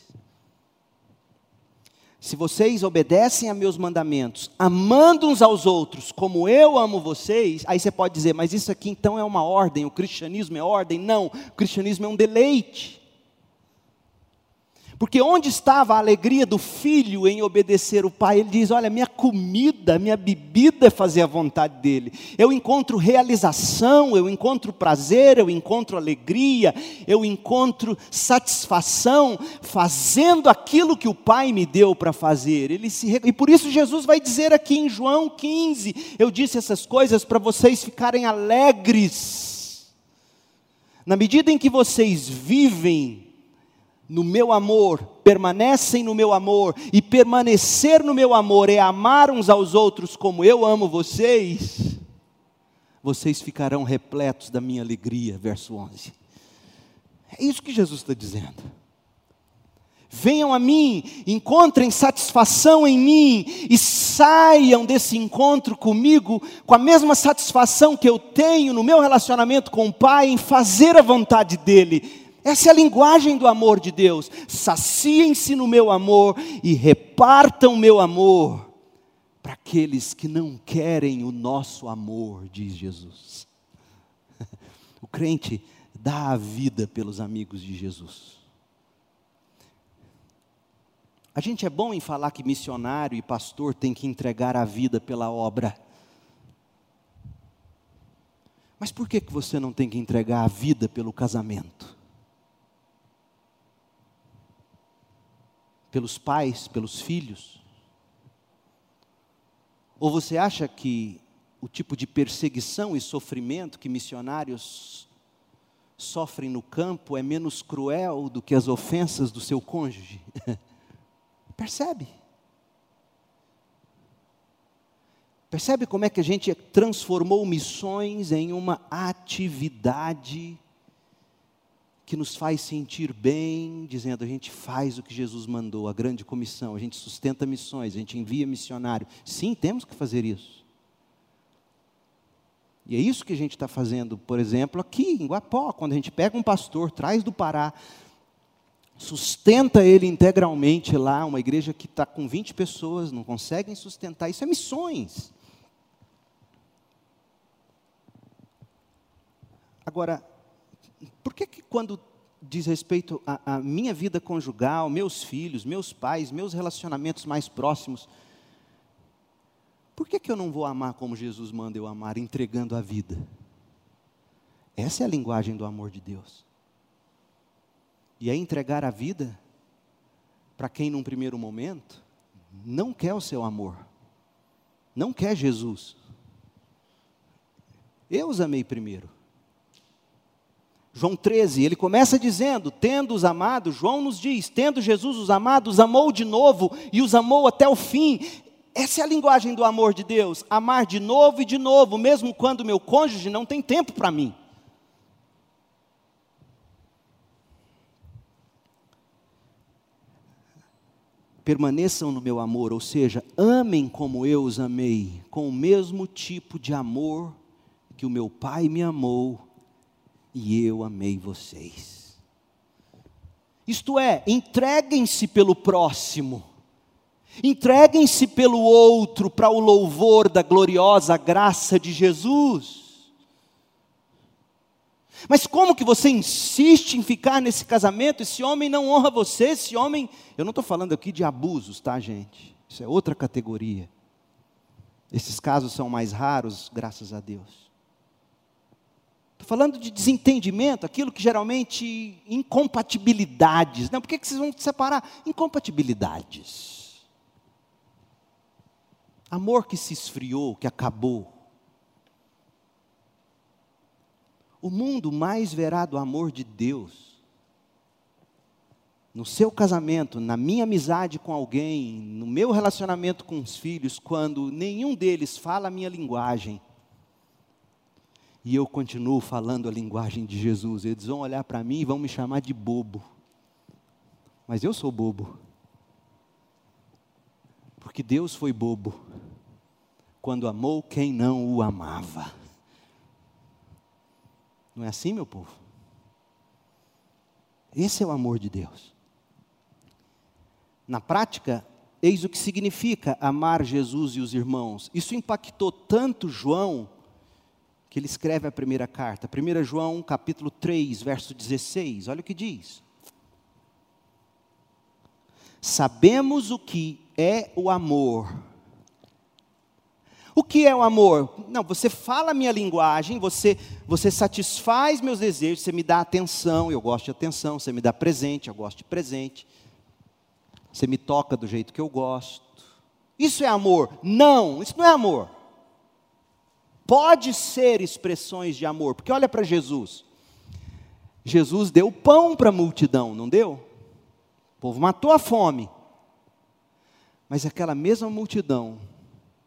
se vocês obedecem a meus mandamentos, amando uns aos outros como eu amo vocês, aí você pode dizer, mas isso aqui então é uma ordem, o cristianismo é ordem? Não, o cristianismo é um deleite. Porque onde estava a alegria do filho em obedecer o pai? Ele diz: Olha, minha comida, minha bebida é fazer a vontade dele. Eu encontro realização, eu encontro prazer, eu encontro alegria, eu encontro satisfação fazendo aquilo que o pai me deu para fazer. Ele se, e por isso Jesus vai dizer aqui em João 15: Eu disse essas coisas para vocês ficarem alegres. Na medida em que vocês vivem no meu amor, permanecem no meu amor, e permanecer no meu amor é amar uns aos outros como eu amo vocês, vocês ficarão repletos da minha alegria. Verso 11. É isso que Jesus está dizendo. Venham a mim, encontrem satisfação em mim e saiam desse encontro comigo com a mesma satisfação que eu tenho no meu relacionamento com o Pai em fazer a vontade dEle essa é a linguagem do amor de Deus. Saciem-se no meu amor e repartam meu amor para aqueles que não querem o nosso amor, diz Jesus. O crente dá a vida pelos amigos de Jesus. A gente é bom em falar que missionário e pastor tem que entregar a vida pela obra. Mas por que, que você não tem que entregar a vida pelo casamento? Pelos pais, pelos filhos? Ou você acha que o tipo de perseguição e sofrimento que missionários sofrem no campo é menos cruel do que as ofensas do seu cônjuge? Percebe? Percebe como é que a gente transformou missões em uma atividade que nos faz sentir bem, dizendo a gente faz o que Jesus mandou, a grande comissão, a gente sustenta missões, a gente envia missionário. Sim, temos que fazer isso. E é isso que a gente está fazendo, por exemplo, aqui em Guapó, quando a gente pega um pastor, traz do Pará, sustenta ele integralmente lá, uma igreja que está com 20 pessoas, não conseguem sustentar, isso é missões. Agora, por que, que quando diz respeito à minha vida conjugal, meus filhos, meus pais, meus relacionamentos mais próximos, por que, que eu não vou amar como Jesus manda eu amar, entregando a vida? Essa é a linguagem do amor de Deus. E é entregar a vida para quem, num primeiro momento, não quer o seu amor, não quer Jesus. Eu os amei primeiro. João 13, ele começa dizendo: tendo os amados, João nos diz, tendo Jesus os amados, amou de novo e os amou até o fim. Essa é a linguagem do amor de Deus, amar de novo e de novo, mesmo quando meu cônjuge não tem tempo para mim. Permaneçam no meu amor, ou seja, amem como eu os amei, com o mesmo tipo de amor que o meu Pai me amou e eu amei vocês. Isto é, entreguem-se pelo próximo, entreguem-se pelo outro para o louvor da gloriosa graça de Jesus. Mas como que você insiste em ficar nesse casamento? Esse homem não honra você, esse homem. Eu não estou falando aqui de abusos, tá, gente? Isso é outra categoria. Esses casos são mais raros, graças a Deus. Estou falando de desentendimento, aquilo que geralmente incompatibilidades. Não, por que, que vocês vão separar? Incompatibilidades. Amor que se esfriou, que acabou. O mundo mais verá do amor de Deus no seu casamento, na minha amizade com alguém, no meu relacionamento com os filhos, quando nenhum deles fala a minha linguagem, e eu continuo falando a linguagem de Jesus. Eles vão olhar para mim e vão me chamar de bobo. Mas eu sou bobo. Porque Deus foi bobo quando amou quem não o amava. Não é assim, meu povo? Esse é o amor de Deus. Na prática, Eis o que significa amar Jesus e os irmãos. Isso impactou tanto João que ele escreve a primeira carta. 1 João, capítulo 3, verso 16. Olha o que diz. Sabemos o que é o amor. O que é o amor? Não, você fala a minha linguagem, você, você satisfaz meus desejos, você me dá atenção, eu gosto de atenção, você me dá presente, eu gosto de presente. Você me toca do jeito que eu gosto. Isso é amor? Não, isso não é amor. Pode ser expressões de amor, porque olha para Jesus. Jesus deu pão para a multidão, não deu? O povo matou a fome. Mas aquela mesma multidão,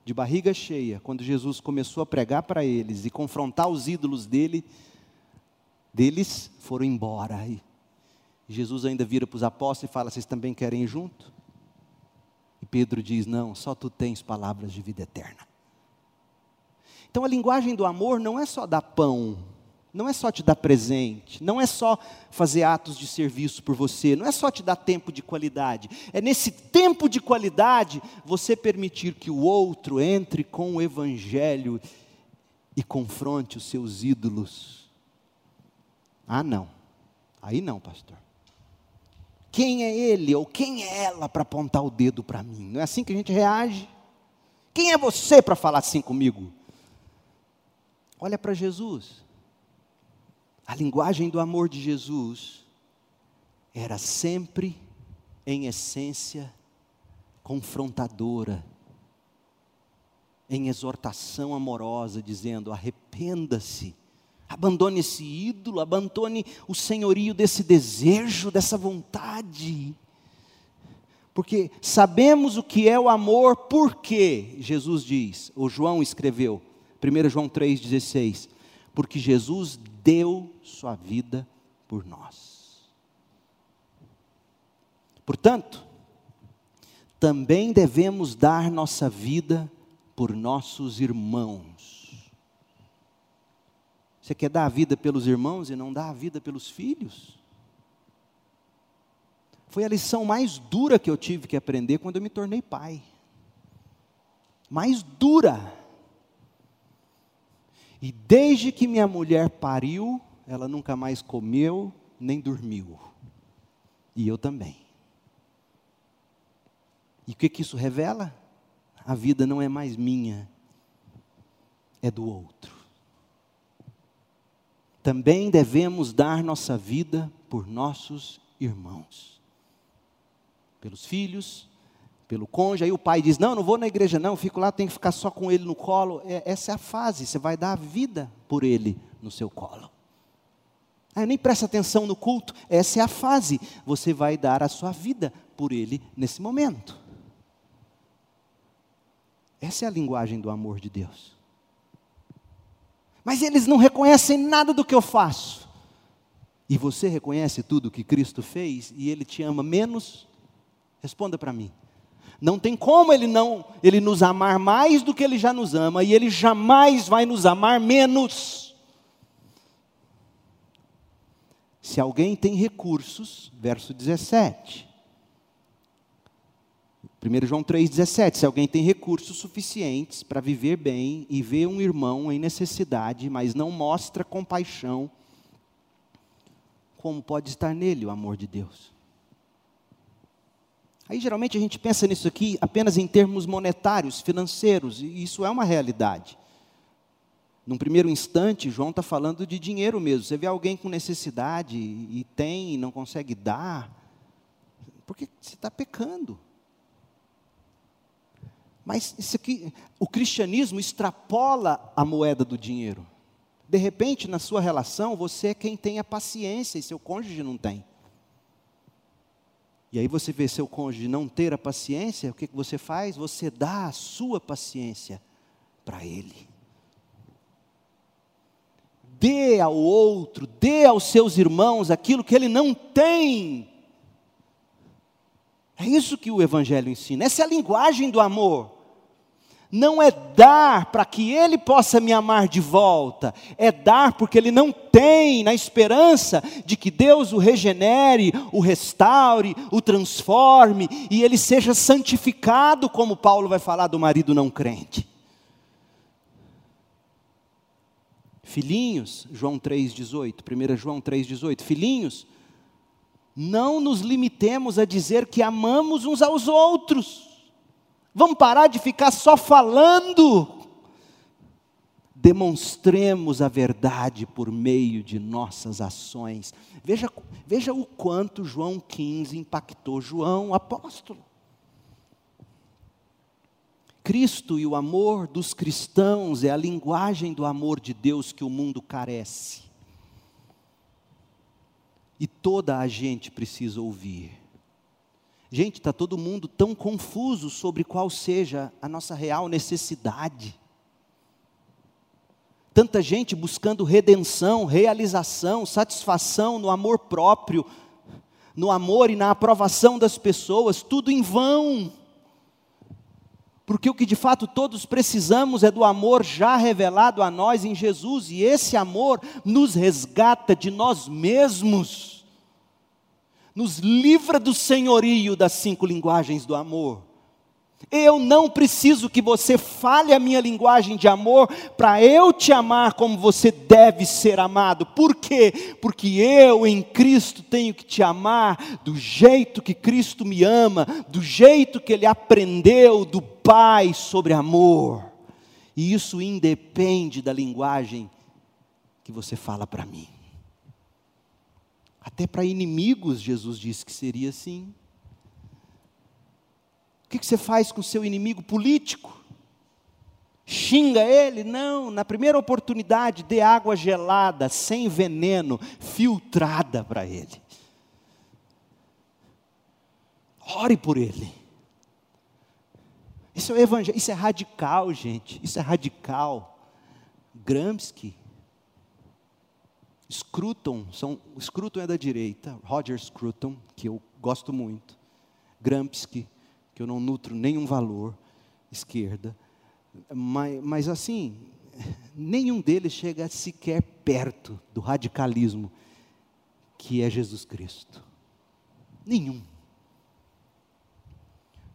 de barriga cheia, quando Jesus começou a pregar para eles e confrontar os ídolos dele, deles foram embora. E Jesus ainda vira para os apóstolos e fala: Vocês também querem ir junto? E Pedro diz: Não, só tu tens palavras de vida eterna. Então a linguagem do amor não é só dar pão, não é só te dar presente, não é só fazer atos de serviço por você, não é só te dar tempo de qualidade. É nesse tempo de qualidade você permitir que o outro entre com o evangelho e confronte os seus ídolos. Ah, não. Aí não, pastor. Quem é ele ou quem é ela para apontar o dedo para mim? Não é assim que a gente reage? Quem é você para falar assim comigo? Olha para Jesus. A linguagem do amor de Jesus era sempre, em essência, confrontadora, em exortação amorosa, dizendo: arrependa-se, abandone esse ídolo, abandone o senhorio desse desejo, dessa vontade. Porque sabemos o que é o amor, porque Jesus diz, ou João escreveu, 1 João 3,16, porque Jesus deu sua vida por nós. Portanto, também devemos dar nossa vida por nossos irmãos. Você quer dar a vida pelos irmãos e não dar a vida pelos filhos? Foi a lição mais dura que eu tive que aprender quando eu me tornei pai. Mais dura. E desde que minha mulher pariu, ela nunca mais comeu nem dormiu. E eu também. E o que, que isso revela? A vida não é mais minha, é do outro. Também devemos dar nossa vida por nossos irmãos, pelos filhos, pelo cônjuge. Aí o pai diz: Não, não vou na igreja, não, fico lá, tenho que ficar só com ele no colo. É, essa é a fase, você vai dar a vida por ele no seu colo. Ah, nem presta atenção no culto. Essa é a fase. Você vai dar a sua vida por ele nesse momento. Essa é a linguagem do amor de Deus. Mas eles não reconhecem nada do que eu faço. E você reconhece tudo que Cristo fez e ele te ama menos? Responda para mim. Não tem como ele não ele nos amar mais do que ele já nos ama e ele jamais vai nos amar menos. Se alguém tem recursos, verso 17. 1 João 3,17: Se alguém tem recursos suficientes para viver bem e vê um irmão em necessidade, mas não mostra compaixão, como pode estar nele o amor de Deus? Aí geralmente a gente pensa nisso aqui apenas em termos monetários, financeiros, e isso é uma realidade. Num primeiro instante, João está falando de dinheiro mesmo. Você vê alguém com necessidade e tem e não consegue dar, porque você está pecando. Mas isso aqui, o cristianismo extrapola a moeda do dinheiro. De repente, na sua relação, você é quem tem a paciência e seu cônjuge não tem. E aí você vê seu cônjuge não ter a paciência, o que, que você faz? Você dá a sua paciência para ele dê ao outro, dê aos seus irmãos aquilo que ele não tem. É isso que o Evangelho ensina, essa é a linguagem do amor. Não é dar para que Ele possa me amar de volta, é dar porque Ele não tem, na esperança de que Deus o regenere, o restaure, o transforme e ele seja santificado, como Paulo vai falar do marido não crente. Filhinhos, João 3,18, 1 João 3,18, filhinhos, não nos limitemos a dizer que amamos uns aos outros Vamos parar de ficar só falando. Demonstremos a verdade por meio de nossas ações. Veja, veja o quanto João 15 impactou João, apóstolo. Cristo e o amor dos cristãos é a linguagem do amor de Deus que o mundo carece. E toda a gente precisa ouvir. Gente, está todo mundo tão confuso sobre qual seja a nossa real necessidade. Tanta gente buscando redenção, realização, satisfação no amor próprio, no amor e na aprovação das pessoas, tudo em vão. Porque o que de fato todos precisamos é do amor já revelado a nós em Jesus, e esse amor nos resgata de nós mesmos nos livra do senhorio das cinco linguagens do amor. Eu não preciso que você fale a minha linguagem de amor para eu te amar como você deve ser amado. Por quê? Porque eu em Cristo tenho que te amar do jeito que Cristo me ama, do jeito que ele aprendeu do Pai sobre amor. E isso independe da linguagem que você fala para mim. Até para inimigos, Jesus disse que seria assim. O que você faz com seu inimigo político? Xinga ele? Não, na primeira oportunidade, dê água gelada, sem veneno, filtrada para ele. Ore por ele. Isso é evangelho, isso é radical, gente. Isso é radical. Gramsci Scruton, são, Scruton é da direita, Roger Scruton, que eu gosto muito, Gramsci, que eu não nutro nenhum valor, esquerda, mas, mas assim, nenhum deles chega sequer perto do radicalismo que é Jesus Cristo. Nenhum.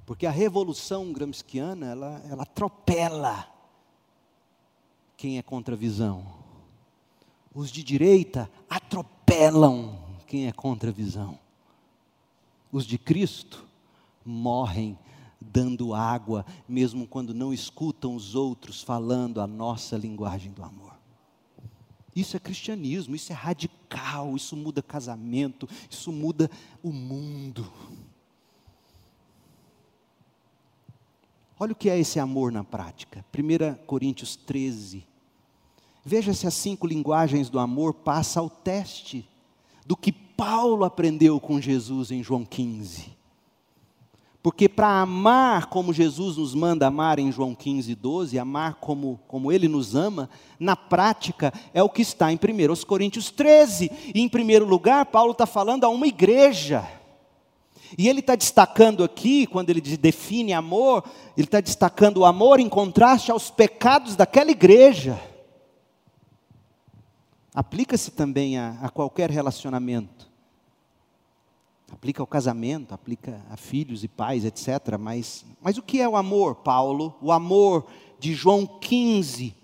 Porque a revolução gramsciana, ela, ela atropela quem é contra a visão os de direita atropelam quem é contra a visão. Os de Cristo morrem dando água, mesmo quando não escutam os outros falando a nossa linguagem do amor. Isso é cristianismo, isso é radical, isso muda casamento, isso muda o mundo. Olha o que é esse amor na prática. 1 Coríntios 13, Veja se as cinco linguagens do amor passa ao teste do que Paulo aprendeu com Jesus em João 15. Porque para amar como Jesus nos manda amar em João 15, 12, amar como, como Ele nos ama, na prática é o que está em 1 Coríntios 13. E em primeiro lugar, Paulo está falando a uma igreja. E ele está destacando aqui, quando ele define amor, ele está destacando o amor em contraste aos pecados daquela igreja aplica-se também a, a, qualquer relacionamento. Aplica ao casamento, aplica a filhos e pais, etc. Mas, mas o que é o amor, Paulo? O amor de João 15.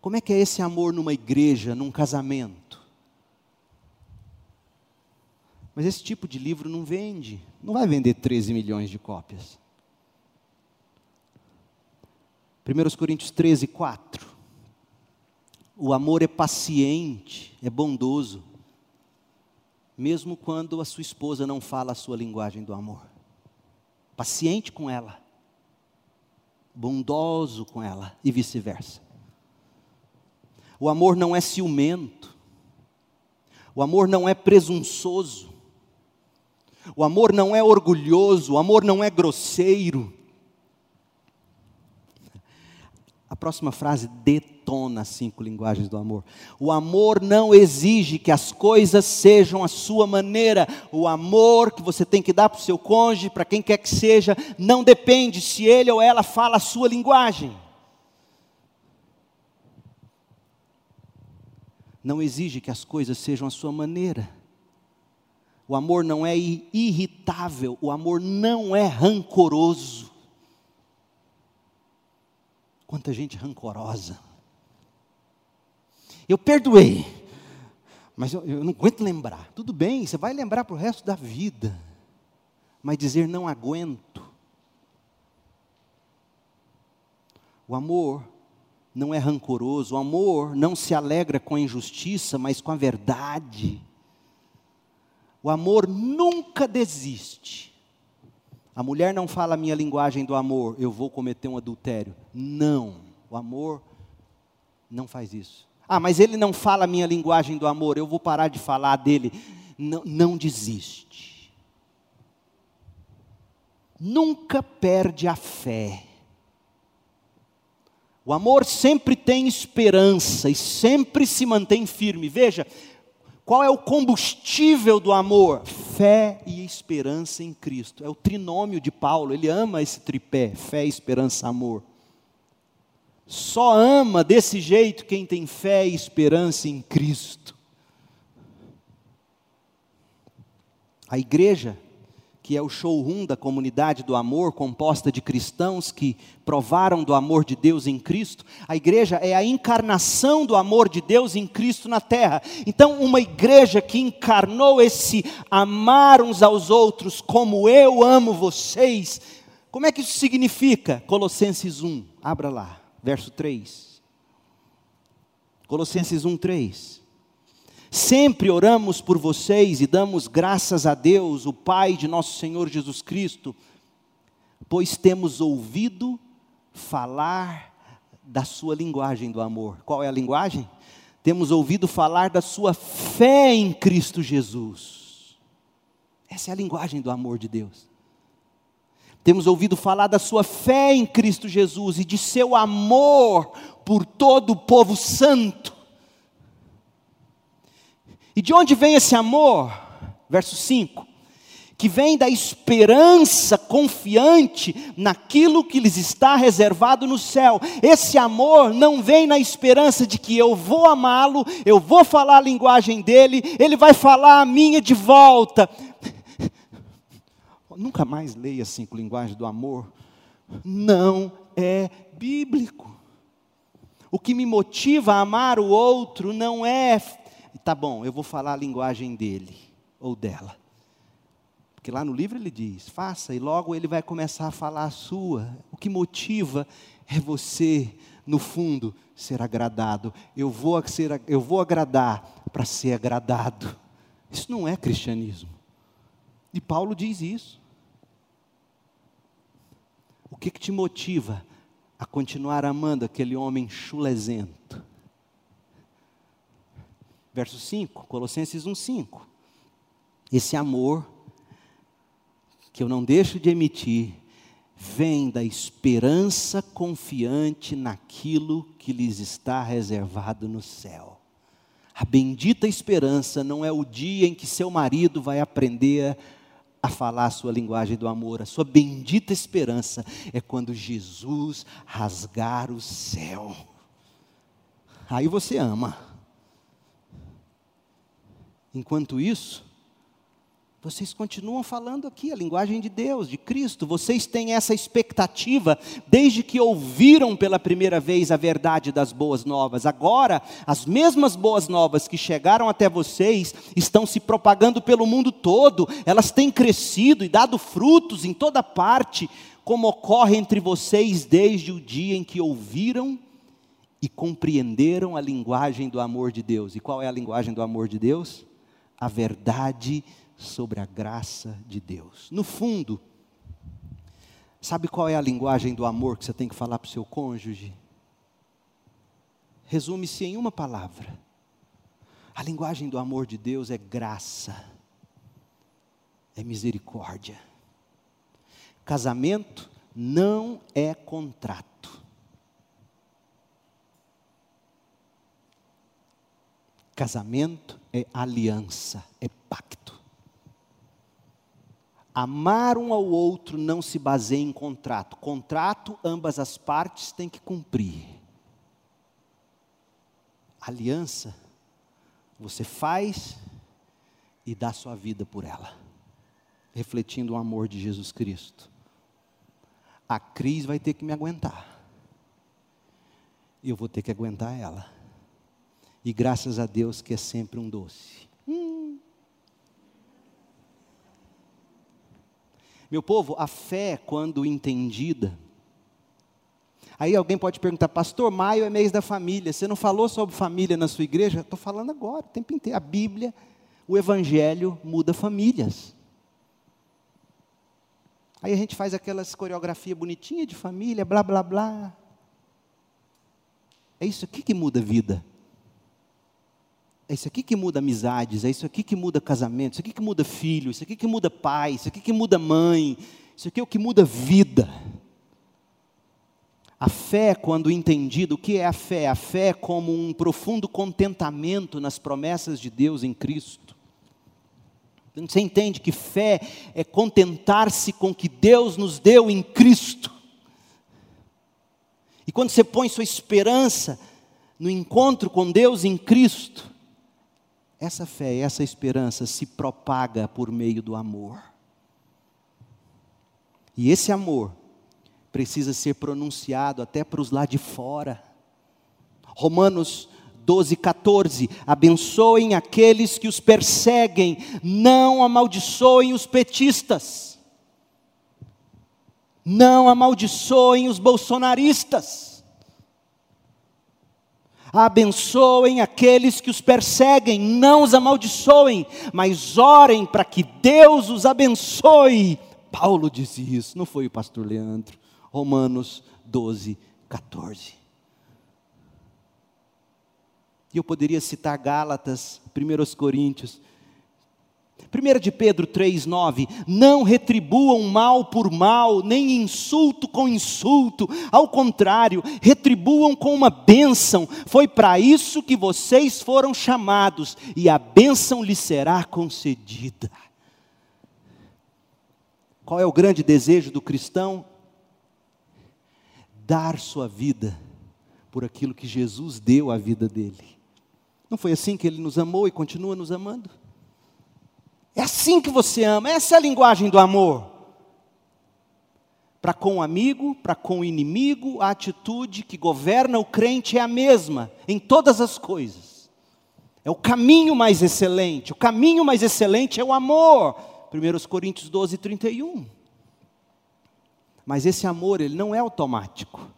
Como é que é esse amor numa igreja, num casamento? Mas esse tipo de livro não vende, não vai vender 13 milhões de cópias. 1 Coríntios 13, 4. O amor é paciente, é bondoso, mesmo quando a sua esposa não fala a sua linguagem do amor. Paciente com ela, bondoso com ela e vice-versa. O amor não é ciumento, o amor não é presunçoso, o amor não é orgulhoso, o amor não é grosseiro. A próxima frase, detesta detona as cinco linguagens do amor. O amor não exige que as coisas sejam a sua maneira. O amor que você tem que dar para o seu cônjuge, para quem quer que seja, não depende se ele ou ela fala a sua linguagem. Não exige que as coisas sejam a sua maneira. O amor não é irritável, o amor não é rancoroso. Quanta gente rancorosa. Eu perdoei, mas eu, eu, não aguento lembrar. Tudo bem, você vai lembrar para o resto da vida. Mas dizer não aguento. O amor não é rancoroso, o amor não se alegra com a injustiça, mas com a verdade. O amor nunca desiste. A mulher não fala a minha linguagem do amor, eu vou cometer um adultério. Não, o amor não faz isso. Ah, mas ele não fala a minha linguagem do amor, eu vou parar de falar dele. Não, não desiste. Nunca perde a fé. O amor sempre tem esperança e sempre se mantém firme. Veja, qual é o combustível do amor? Fé e esperança em Cristo. É o trinômio de Paulo, ele ama esse tripé: fé, esperança, amor. Só ama desse jeito quem tem fé e esperança em Cristo. A igreja que é o showroom da comunidade do amor, composta de cristãos que provaram do amor de Deus em Cristo. A igreja é a encarnação do amor de Deus em Cristo na terra. Então, uma igreja que encarnou esse amar uns aos outros como eu amo vocês. Como é que isso significa? Colossenses 1, abra lá, verso 3. Colossenses 1, 3. Sempre oramos por vocês e damos graças a Deus, o Pai de nosso Senhor Jesus Cristo, pois temos ouvido falar da sua linguagem do amor. Qual é a linguagem? Temos ouvido falar da sua fé em Cristo Jesus. Essa é a linguagem do amor de Deus. Temos ouvido falar da sua fé em Cristo Jesus e de seu amor por todo o povo santo. E de onde vem esse amor? Verso 5: que vem da esperança confiante naquilo que lhes está reservado no céu. Esse amor não vem na esperança de que eu vou amá-lo, eu vou falar a linguagem dele, ele vai falar a minha de volta. Nunca mais leia cinco linguagens do amor. Não é bíblico. O que me motiva a amar o outro não é tá bom, eu vou falar a linguagem dele ou dela. Porque lá no livro ele diz: faça, e logo ele vai começar a falar a sua. O que motiva é você, no fundo, ser agradado. Eu vou, ser, eu vou agradar para ser agradado. Isso não é cristianismo. E Paulo diz isso. O que, que te motiva a continuar amando aquele homem chulezento? verso 5, Colossenses 1:5. Esse amor que eu não deixo de emitir vem da esperança confiante naquilo que lhes está reservado no céu. A bendita esperança não é o dia em que seu marido vai aprender a falar a sua linguagem do amor. A sua bendita esperança é quando Jesus rasgar o céu. Aí você ama. Enquanto isso, vocês continuam falando aqui a linguagem de Deus, de Cristo. Vocês têm essa expectativa desde que ouviram pela primeira vez a verdade das boas novas. Agora, as mesmas boas novas que chegaram até vocês estão se propagando pelo mundo todo. Elas têm crescido e dado frutos em toda parte, como ocorre entre vocês desde o dia em que ouviram e compreenderam a linguagem do amor de Deus. E qual é a linguagem do amor de Deus? a verdade sobre a graça de Deus. No fundo, sabe qual é a linguagem do amor que você tem que falar para o seu cônjuge? Resume-se em uma palavra. A linguagem do amor de Deus é graça, é misericórdia. Casamento não é contrato. Casamento é aliança, é pacto. Amar um ao outro não se baseia em contrato. Contrato, ambas as partes têm que cumprir. Aliança, você faz e dá sua vida por ela, refletindo o amor de Jesus Cristo. A Cris vai ter que me aguentar. Eu vou ter que aguentar ela. E graças a Deus que é sempre um doce. Hum. Meu povo, a fé, quando entendida, Aí alguém pode perguntar, pastor, maio é mês da família, você não falou sobre família na sua igreja? Estou falando agora, o tempo inteiro. A Bíblia, o Evangelho muda famílias. Aí a gente faz aquelas coreografia bonitinha de família, blá blá blá. É isso aqui que muda a vida. É isso aqui que muda amizades, é isso aqui que muda casamento, isso aqui que muda filho, isso aqui que muda pai, isso aqui que muda mãe, isso aqui é o que muda vida. A fé, quando entendida, o que é a fé? A fé é como um profundo contentamento nas promessas de Deus em Cristo. Você entende que fé é contentar-se com o que Deus nos deu em Cristo. E quando você põe sua esperança no encontro com Deus em Cristo, essa fé, essa esperança se propaga por meio do amor. E esse amor precisa ser pronunciado até para os lá de fora. Romanos 12, 14. Abençoem aqueles que os perseguem, não amaldiçoem os petistas, não amaldiçoem os bolsonaristas abençoem aqueles que os perseguem, não os amaldiçoem, mas orem para que Deus os abençoe. Paulo disse isso, não foi o pastor Leandro. Romanos 12, 14. E eu poderia citar Gálatas, 1 Coríntios, 1 de Pedro 3,9: Não retribuam mal por mal, nem insulto com insulto, ao contrário, retribuam com uma bênção, foi para isso que vocês foram chamados, e a bênção lhes será concedida. Qual é o grande desejo do cristão? Dar sua vida por aquilo que Jesus deu à vida dele. Não foi assim que ele nos amou e continua nos amando? É assim que você ama, essa é a linguagem do amor. Para com o amigo, para com o inimigo, a atitude que governa o crente é a mesma em todas as coisas. É o caminho mais excelente. O caminho mais excelente é o amor. 1 Coríntios 12, 31. Mas esse amor, ele não é automático.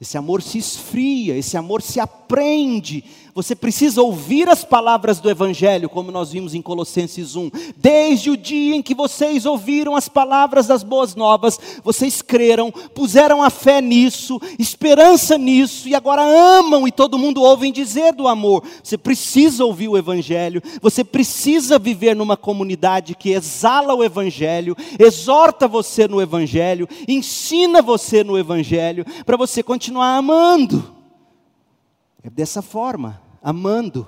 Esse amor se esfria, esse amor se aprende. Você precisa ouvir as palavras do Evangelho, como nós vimos em Colossenses 1. Desde o dia em que vocês ouviram as palavras das boas novas, vocês creram, puseram a fé nisso, esperança nisso, e agora amam e todo mundo ouve dizer do amor. Você precisa ouvir o Evangelho, você precisa viver numa comunidade que exala o Evangelho, exorta você no Evangelho, ensina você no Evangelho, para você continuar amando. É dessa forma, amando,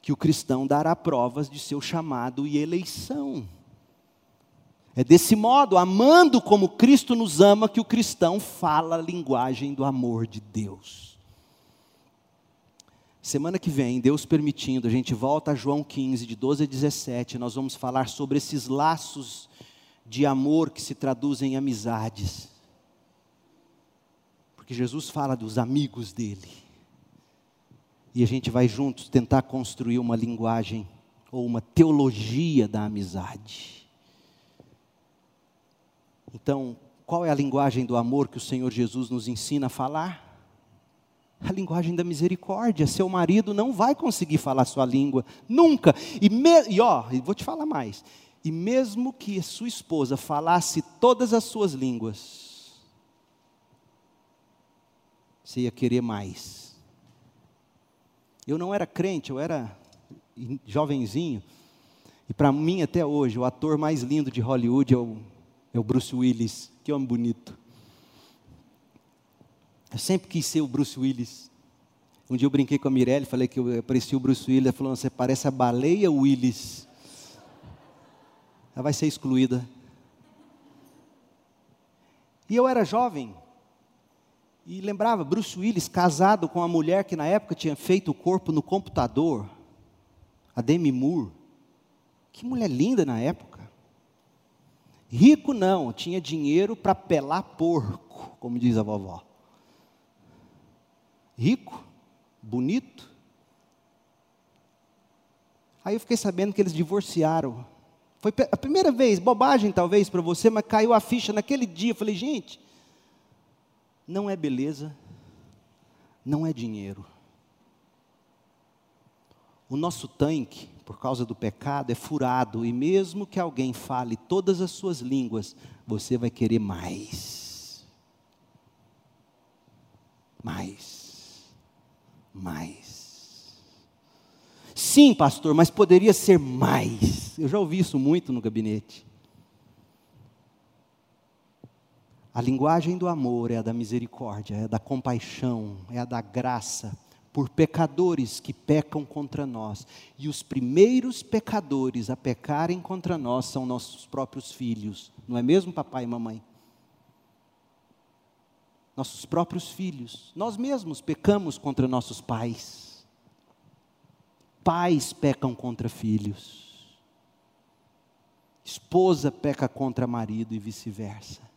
que o cristão dará provas de seu chamado e eleição. É desse modo, amando como Cristo nos ama, que o cristão fala a linguagem do amor de Deus. Semana que vem, Deus permitindo, a gente volta a João 15, de 12 a 17, nós vamos falar sobre esses laços de amor que se traduzem em amizades. Porque Jesus fala dos amigos dele. E a gente vai juntos tentar construir uma linguagem ou uma teologia da amizade. Então, qual é a linguagem do amor que o Senhor Jesus nos ensina a falar? A linguagem da misericórdia. Seu marido não vai conseguir falar sua língua, nunca. E, me, e ó, vou te falar mais. E mesmo que sua esposa falasse todas as suas línguas, você ia querer mais. Eu não era crente, eu era jovenzinho. E para mim, até hoje, o ator mais lindo de Hollywood é o, é o Bruce Willis. Que homem bonito. Eu sempre quis ser o Bruce Willis. Um dia eu brinquei com a Mirelle, falei que eu parecia o Bruce Willis, ela falou, você parece a baleia Willis. Ela vai ser excluída. E eu era jovem, e lembrava, Bruce Willis casado com uma mulher que na época tinha feito o corpo no computador, a Demi Moore. Que mulher linda na época. Rico não, tinha dinheiro para pelar porco, como diz a vovó. Rico, bonito. Aí eu fiquei sabendo que eles divorciaram. Foi a primeira vez, bobagem talvez para você, mas caiu a ficha naquele dia. Eu falei, gente, não é beleza, não é dinheiro. O nosso tanque, por causa do pecado, é furado, e mesmo que alguém fale todas as suas línguas, você vai querer mais. Mais. Mais. Sim, pastor, mas poderia ser mais. Eu já ouvi isso muito no gabinete. A linguagem do amor é a da misericórdia, é a da compaixão, é a da graça por pecadores que pecam contra nós. E os primeiros pecadores a pecarem contra nós são nossos próprios filhos, não é mesmo, papai e mamãe? Nossos próprios filhos. Nós mesmos pecamos contra nossos pais. Pais pecam contra filhos. Esposa peca contra marido e vice-versa.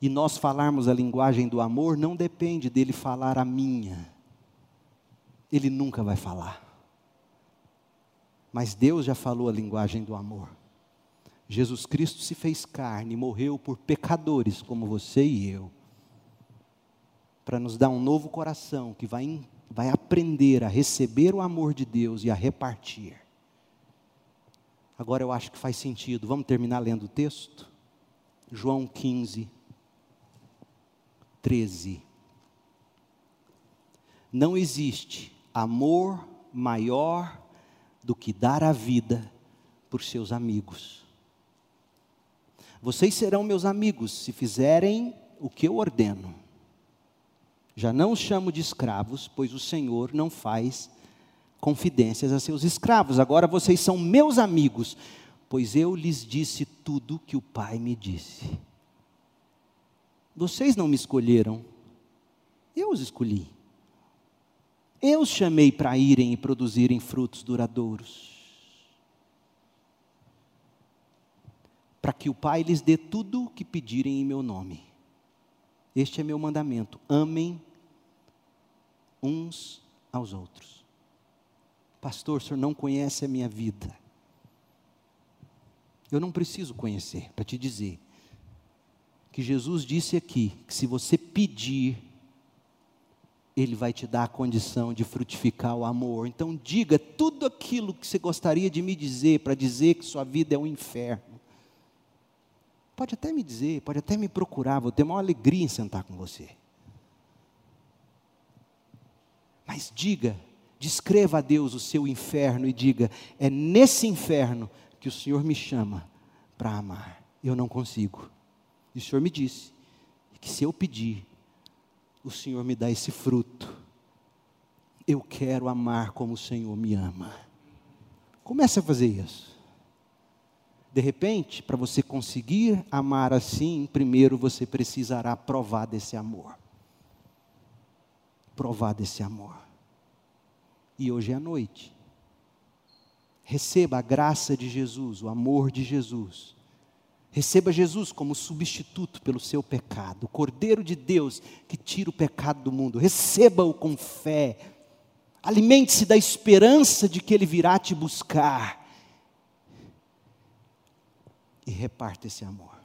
E nós falarmos a linguagem do amor não depende dele falar a minha. Ele nunca vai falar. Mas Deus já falou a linguagem do amor. Jesus Cristo se fez carne e morreu por pecadores como você e eu, para nos dar um novo coração que vai, vai aprender a receber o amor de Deus e a repartir. Agora eu acho que faz sentido. Vamos terminar lendo o texto? João 15, 13. Não existe amor maior do que dar a vida por seus amigos. Vocês serão meus amigos se fizerem o que eu ordeno. Já não os chamo de escravos, pois o Senhor não faz confidências a seus escravos. Agora vocês são meus amigos, pois eu lhes disse tudo que o Pai me disse. Vocês não me escolheram, eu os escolhi. Eu os chamei para irem e produzirem frutos duradouros. Para que o Pai lhes dê tudo o que pedirem em meu nome. Este é meu mandamento: amem uns aos outros. Pastor, o senhor não conhece a minha vida. Eu não preciso conhecer para te dizer que Jesus disse aqui que se você pedir, Ele vai te dar a condição de frutificar o amor. Então, diga tudo aquilo que você gostaria de me dizer, para dizer que sua vida é um inferno. Pode até me dizer, pode até me procurar, vou ter uma alegria em sentar com você. Mas diga, descreva a Deus o seu inferno e diga: é nesse inferno que o Senhor me chama para amar. Eu não consigo. E o Senhor me disse que se eu pedir, o Senhor me dá esse fruto. Eu quero amar como o Senhor me ama. Comece a fazer isso. De repente, para você conseguir amar assim, primeiro você precisará provar desse amor. Provar desse amor. E hoje é a noite. Receba a graça de Jesus, o amor de Jesus Receba Jesus como substituto pelo seu pecado, o Cordeiro de Deus que tira o pecado do mundo. Receba-o com fé. Alimente-se da esperança de que Ele virá te buscar. E reparta esse amor.